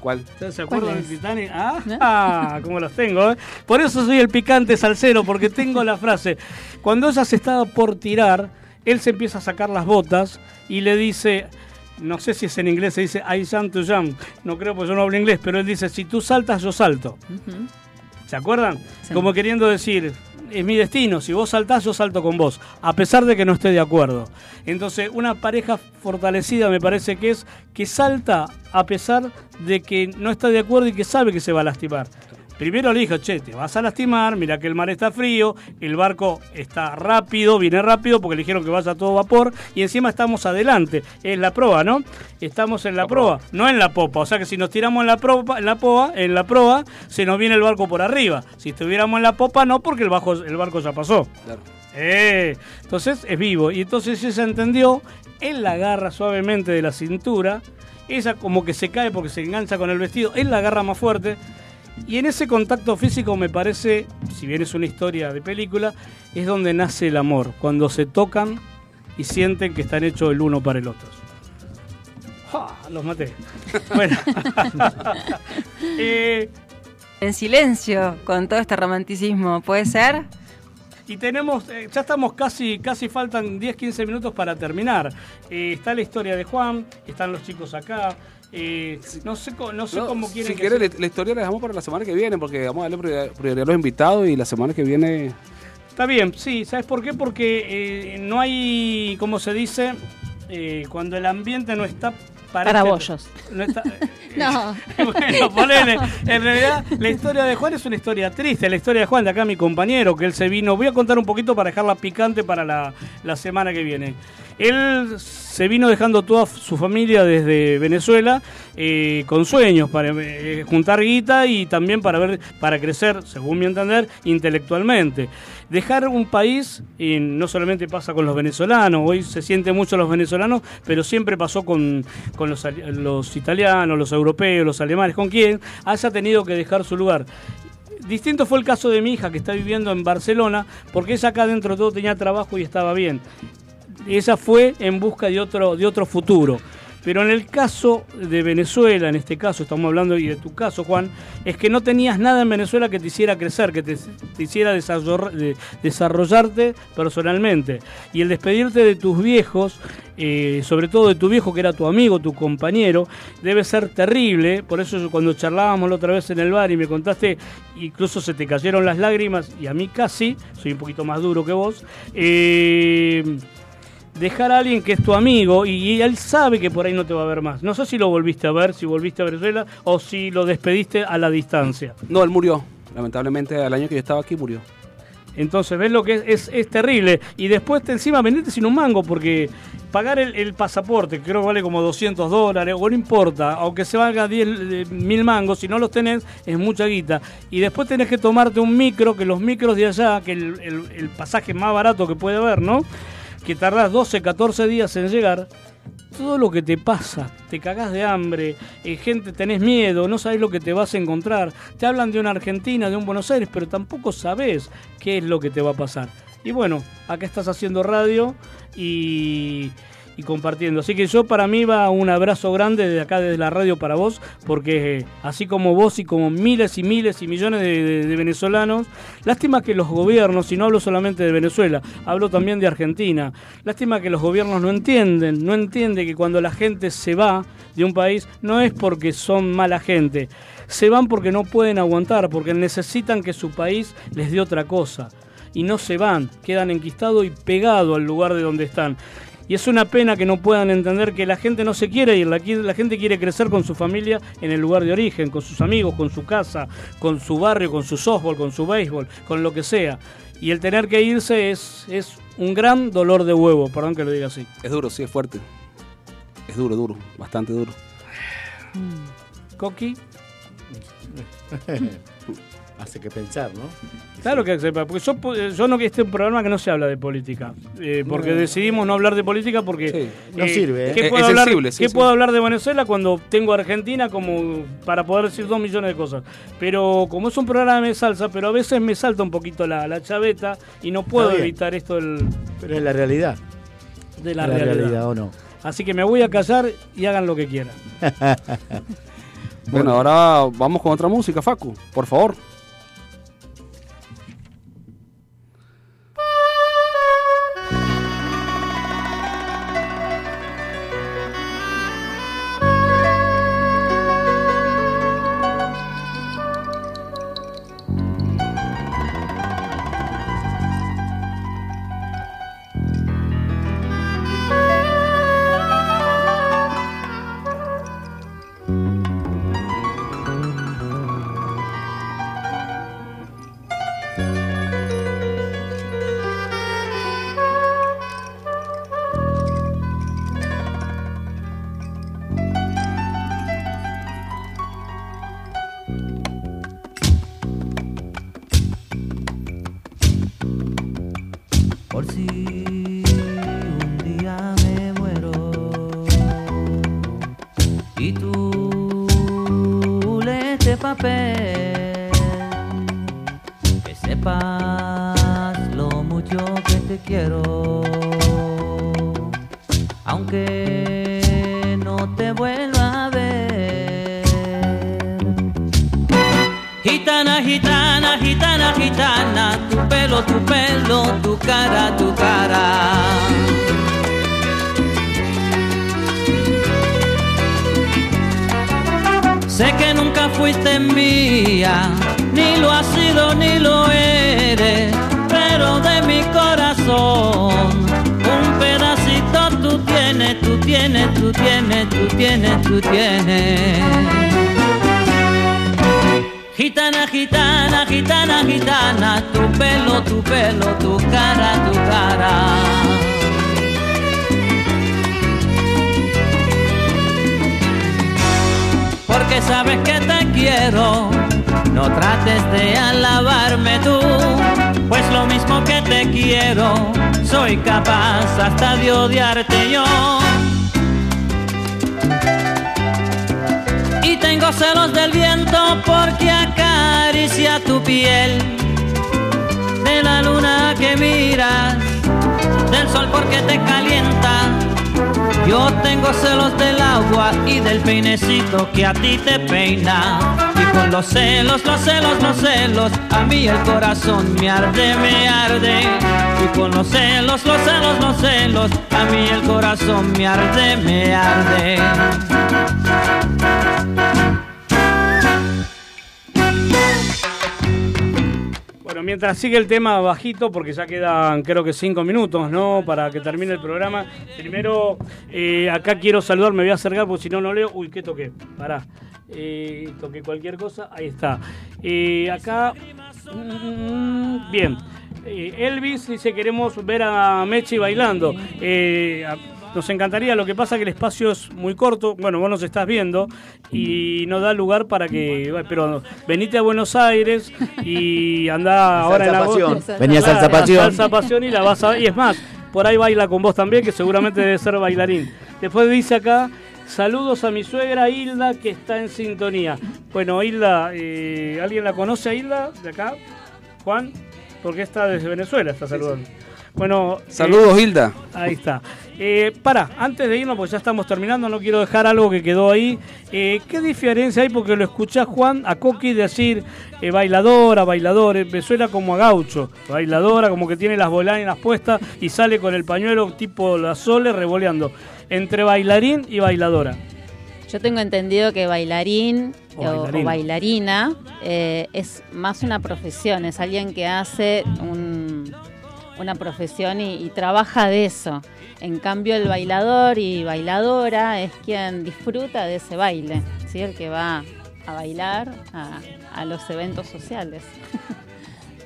¿Cuál? ¿Ustedes se ¿Cuál acuerdan del? Titanic? Ah, ah, cómo los tengo, ¿eh? Por eso soy el picante salsero, porque tengo la frase. Cuando ella se estaba por tirar, él se empieza a sacar las botas y le dice, no sé si es en inglés, se dice I jump to jump. No creo porque yo no hablo inglés, pero él dice, si tú saltas, yo salto. ¿Se acuerdan? Sí. Como queriendo decir, es mi destino, si vos saltás, yo salto con vos, a pesar de que no esté de acuerdo. Entonces, una pareja fortalecida me parece que es que salta a pesar de que no está de acuerdo y que sabe que se va a lastimar. Primero le dijo, che, te vas a lastimar, mira que el mar está frío, el barco está rápido, viene rápido porque le dijeron que vaya a todo vapor y encima estamos adelante. Es la proa, ¿no? Estamos en la, proa, no en la popa. O sea que si nos tiramos en la proa, en la poa, en la proa, se nos viene el barco por arriba. Si estuviéramos en la popa, no, porque el, bajo, el barco ya pasó. Claro. Eh, entonces es vivo. Y entonces ella entendió, él la agarra suavemente de la cintura, ella como que se cae porque se engancha con el vestido, él la agarra más fuerte. Y en ese contacto físico me parece, si bien es una historia de película, es donde nace el amor, cuando se tocan y sienten que están hechos el uno para el otro. ¡Ja! Los maté. <laughs> Bueno. <laughs> Eh, En silencio, con todo este romanticismo, ¿puede ser? Y tenemos, eh, ya estamos casi, casi faltan 10, 15 minutos para terminar. Eh, está la historia de Juan, están los chicos acá. Eh, no sé, no sé No, cómo quieren si que la, la historia la dejamos para la semana que viene, porque vamos a darle prioridad, prioridad a los invitados y la semana que viene. Está bien, sí, ¿sabes por qué? Porque eh, no hay, como se dice, eh, cuando el ambiente no está para, Para bollos. no está- <laughs> No. <laughs> bueno, ponele. En realidad, la historia de Juan es una historia triste. La historia de Juan, de acá mi compañero, que él se vino. Voy a contar un poquito para dejarla picante para la, la semana que viene. Él se vino dejando toda su familia desde Venezuela eh, con sueños para eh, juntar guita y también para ver para crecer, según mi entender, intelectualmente. Dejar un país, y no solamente pasa con los venezolanos, hoy se siente mucho los venezolanos, pero siempre pasó con, con los, los italianos, los europeos, los alemanes, con quien haya tenido que dejar su lugar. Distinto fue el caso de mi hija que está viviendo en Barcelona, porque ella acá dentro de todo tenía trabajo y estaba bien. Ella fue en busca de otro, de otro futuro. Pero en el caso de Venezuela, en este caso estamos hablando y de tu caso, Juan, es que no tenías nada en Venezuela que te hiciera crecer, que te, hiciera desarrollar- de- desarrollarte personalmente. Y el despedirte de tus viejos, eh, sobre todo de tu viejo que era tu amigo, tu compañero, debe ser terrible. Por eso cuando charlábamos la otra vez en el bar y me contaste, incluso se te cayeron las lágrimas, y a mí casi, soy un poquito más duro que vos. eh, dejar a alguien que es tu amigo y, y él sabe que por ahí no te va a ver más. No sé si lo volviste a ver, si volviste a Venezuela o si lo despediste a la distancia. No, él murió. Lamentablemente, al año que yo estaba aquí murió. Entonces, ves lo que es, es, es terrible. Y después te encima vendete sin un mango porque pagar el, el pasaporte, que creo que vale como 200 dólares, o no importa, aunque se valga 10 eh, mil mangos, si no los tenés, es mucha guita. Y después tenés que tomarte un micro, que los micros de allá, que el, el- el pasaje más barato que puede haber, ¿no? Que tardás 12, 14 días en llegar. Todo lo que te pasa, te cagás de hambre, eh, gente tenés miedo, no sabés lo que te vas a encontrar. Te hablan de una Argentina, de un Buenos Aires, pero tampoco sabés qué es lo que te va a pasar. Y bueno, acá estás haciendo radio y, compartiendo. Así que yo para mí va un abrazo grande desde acá, desde la radio para vos, porque eh, así como vos y como miles y miles y millones de venezolanos, lástima que los gobiernos, y no hablo solamente de Venezuela, hablo también de Argentina, lástima que los gobiernos no entienden, no entienden que cuando la gente se va de un país no es porque son mala gente, se van porque no pueden aguantar, porque necesitan que su país les dé otra cosa y no se van, quedan enquistados y pegados al lugar de donde están. Y es una pena que no puedan entender que la gente no se quiere ir, la, gente quiere crecer con su familia en el lugar de origen, con sus amigos, con su casa, con su barrio, con su softball, con su béisbol, con lo que sea. Y el tener que irse es, es un gran dolor de huevo, perdón que lo diga así. Es duro, sí, es fuerte. Es duro, duro, bastante duro. Coqui, <laughs> Hace que pensar, ¿no? claro que sepa, porque yo, yo no que este es un programa que no se habla de política, eh, porque No. decidimos no hablar de política porque No sirve, ¿eh? ¿Qué, Es- puedo, es hablar, sensible, sí, qué sí. puedo hablar de Venezuela cuando tengo a Argentina como para poder decir dos millones de cosas? Pero como es un programa de salsa, pero a veces me salta un poquito la, la chaveta y no puedo evitar esto del, Pero es la realidad. de la, La realidad. realidad, ¿o no? Así que me voy a callar y hagan lo que quieran. <laughs> Bueno, ahora vamos con otra música, Facu, por favor. El corazón me arde, me arde. Y con los celos, los celos, los celos, a mí el corazón me arde, me arde. Bueno, mientras sigue el tema bajito, porque ya quedan creo que cinco minutos, ¿no? Para que termine el programa. Primero, eh, acá quiero saludar, me voy a acercar porque si no, no leo. Uy, ¿qué toqué? Pará. Eh, toqué cualquier cosa, ahí está. Eh, acá, mm, bien. Eh, Elvis dice, queremos ver a Mechi bailando. Eh, nos encantaría, lo que pasa que el espacio es muy corto, bueno, vos nos estás viendo y no da lugar para que, pero venite a Buenos Aires y anda <laughs> ahora en Salsa agosto. Pasión. Vení a Salsa Pasión. Salsa Pasión y la vas a y es más, por ahí baila con vos también, que seguramente debe ser bailarín. Después dice acá, saludos a mi suegra Hilda que está en sintonía. Bueno, Hilda, eh, ¿alguien la conoce a Hilda de acá? Juan, porque está desde Venezuela, está saludando. Bueno, Saludos, eh, Hilda. Ahí está. Eh, para, antes de irnos, porque ya estamos terminando, no quiero dejar algo que quedó ahí. Eh, ¿Qué diferencia hay? Porque lo escuchás, Juan, a Coqui decir eh, bailadora, bailador. me suena como a gaucho. Bailadora, como que tiene las bolainas puestas y sale con el pañuelo tipo la sole revoleando. Entre bailarín y bailadora. Yo tengo entendido que bailarín O bailarina. bailarina eh, es más una profesión, es alguien que hace un- una profesión y, y trabaja de eso. En cambio, el bailador y bailadora es quien disfruta de ese baile, ¿sí? el que va a bailar a, a los eventos sociales. <laughs>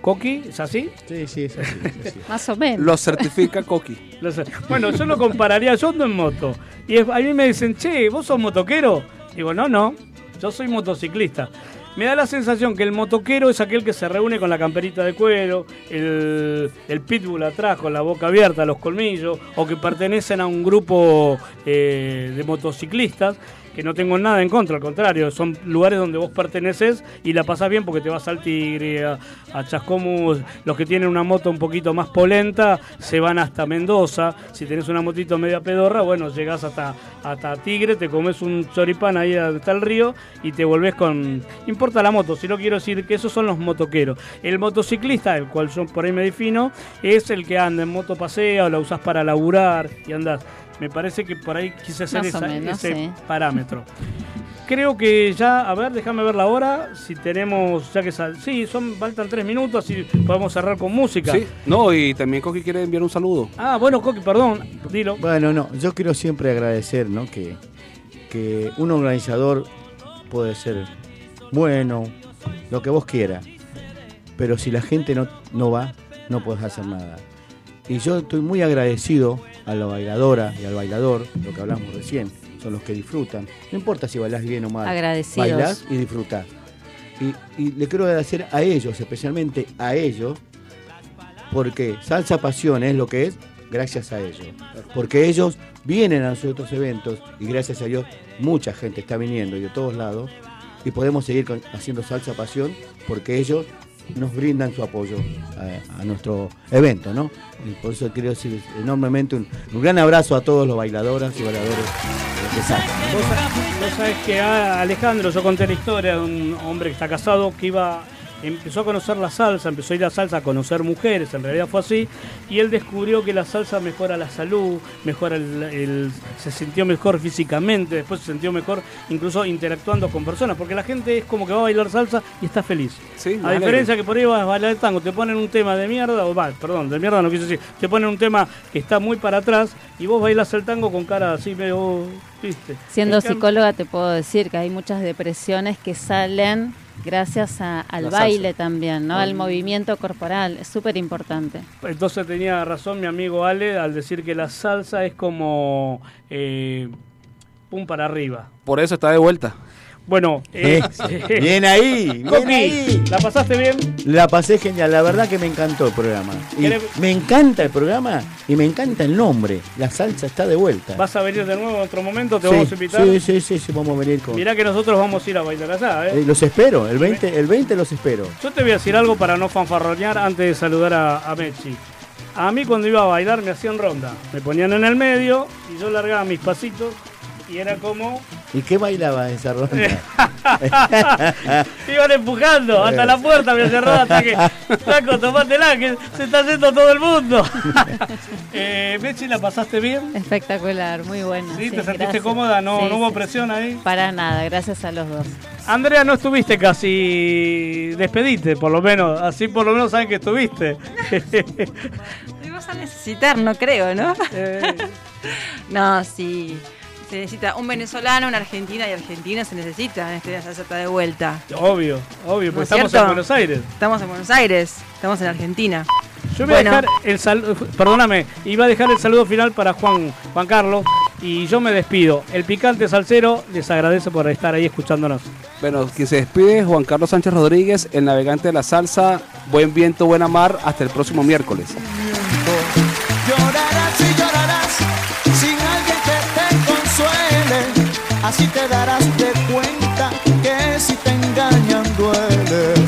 ¿Coqui? ¿Es así? Sí, sí, es así. <laughs> Más o menos. Lo certifica Coqui. <laughs> Bueno, yo lo compararía, yo ando en moto. Y a mí me dicen, che, ¿vos sos motoquero? Digo, no, no, yo soy motociclista. Me da la sensación que el motoquero es aquel que se reúne con la camperita de cuero, el, el pitbull atrás con la boca abierta, los colmillos, o que pertenecen a un grupo eh, de motociclistas, que no tengo nada en contra, al contrario, son lugares donde vos perteneces y la pasás bien porque te vas al Tigre, a, a Chascomús, los que tienen una moto un poquito más polenta se van hasta Mendoza, si tenés una motito media pedorra, bueno, llegás hasta, hasta Tigre, te comes un choripán ahí donde está el río y te volvés con... Importa la moto, si no quiero decir que esos son los motoqueros. El motociclista, el cual yo por ahí me defino, es el que anda en moto pasea o la usás para laburar y andás. Me parece que por ahí quise hacer esa- menos, ese sí. parámetro. <laughs> Creo que ya, a ver, déjame ver la hora, si tenemos, ya que sal, sí, son, faltan tres minutos, así podemos cerrar con música. Sí, no, y también Coqui quiere enviar un saludo. Ah, bueno, Coqui, perdón, dilo. Bueno, no, yo quiero siempre agradecer, ¿no? Que, que un organizador puede ser bueno, lo que vos quieras, pero si la gente no, no va, no puedes hacer nada. Y yo estoy muy agradecido a la bailadora y al bailador, lo que hablamos recién, son los que disfrutan. No importa si bailás bien o mal, Agradecidos. bailás y disfrutás. Y, y le quiero agradecer a ellos, especialmente a ellos, porque Salsa Pasión es lo que es gracias a ellos. Porque ellos vienen a nuestros eventos y gracias a Dios mucha gente está viniendo y de todos lados y podemos seguir haciendo Salsa Pasión porque ellos nos brindan su apoyo a, nuestro evento, ¿no? Y por eso quiero decir enormemente un, un gran abrazo a todos los bailadoras y bailadores de Salsa. Vos, sa- vos sabés que ah, Alejandro, yo conté la historia de un hombre que está casado que iba empezó a conocer la salsa, empezó a ir a salsa a conocer mujeres, en realidad fue así, y él descubrió que la salsa mejora la salud, mejora el, el- se sintió mejor físicamente, después se sintió mejor incluso interactuando con personas, porque la gente es como que va a bailar salsa y está feliz. Sí, a diferencia que por ahí vas a bailar el tango, te ponen un tema de mierda, o va, perdón, de mierda no quise decir, te ponen un tema que está muy para atrás y vos bailas el tango con cara así medio, oh, viste. Siendo psicóloga te puedo decir que hay muchas depresiones que salen gracias a- al La salsa. baile también, ¿no? Al movimiento corporal, es súper importante. Entonces tenía razón mi amigo Ale al decir que la salsa es como eh, pum para arriba. Por eso está de vuelta. Bueno, Eh, <laughs> bien ahí, bien Coqui, ahí. ¿la pasaste bien? La pasé genial, la verdad que me encantó el programa. Y ¿Querés- me encanta el programa y me encanta el nombre. La salsa está de vuelta. ¿Vas a venir de nuevo en otro momento? ¿Te Sí, vamos a invitar? Sí, sí, sí, sí, vamos a venir con. Mirá que nosotros vamos a ir a bailar allá, ¿eh? Eh, los espero, el 20, el 20 los espero. Yo te voy a decir algo para no fanfarronear antes de saludar a, a Mechi. A mí cuando iba a bailar me hacían ronda. Me ponían en el medio y yo largaba mis pasitos y era como... ¿Y qué bailaba esa ronda? <laughs> Iban empujando hasta la puerta, me cerró hasta que... Taco, tomátela, que se está haciendo todo el mundo. <laughs> eh, Mechi, ¿la pasaste bien? Espectacular, muy bueno. ¿Sí? ¿Te sentiste gracias. cómoda? ¿No, Sí, no hubo sí. presión ahí? Para nada, gracias a los dos. Andrea, no estuviste casi... Despediste, por lo menos. Así por lo menos saben que estuviste. <laughs> Te vas a necesitar, no creo, ¿no? Eh. no, sí. Se necesita un venezolano, una argentina y argentina se necesita en este está de vuelta. obvio, obvio, ¿No porque es estamos cierto? en Buenos Aires. Estamos en Buenos Aires, estamos en Argentina. Yo voy Bueno. a dejar el saludo, perdóname, iba a dejar el saludo final para Juan, Juan Carlos y yo me despido. El picante salsero les agradece por estar ahí escuchándonos. Bueno, quien se despide es Juan Carlos Sánchez Rodríguez, el navegante de la salsa. Buen viento, buena mar. Hasta el próximo miércoles. Así te darás de cuenta que si te engañan duele.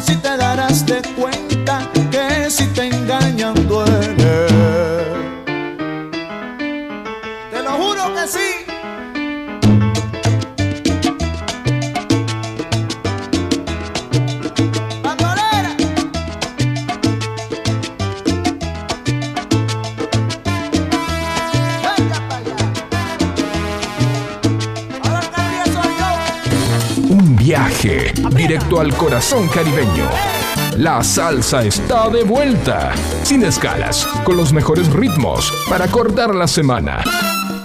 Así te darás de cuenta al corazón caribeño. La salsa está de vuelta, sin escalas, con los mejores ritmos para cortar la semana.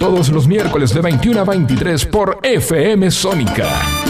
Todos los miércoles de 21 a 23 por FM Sónica.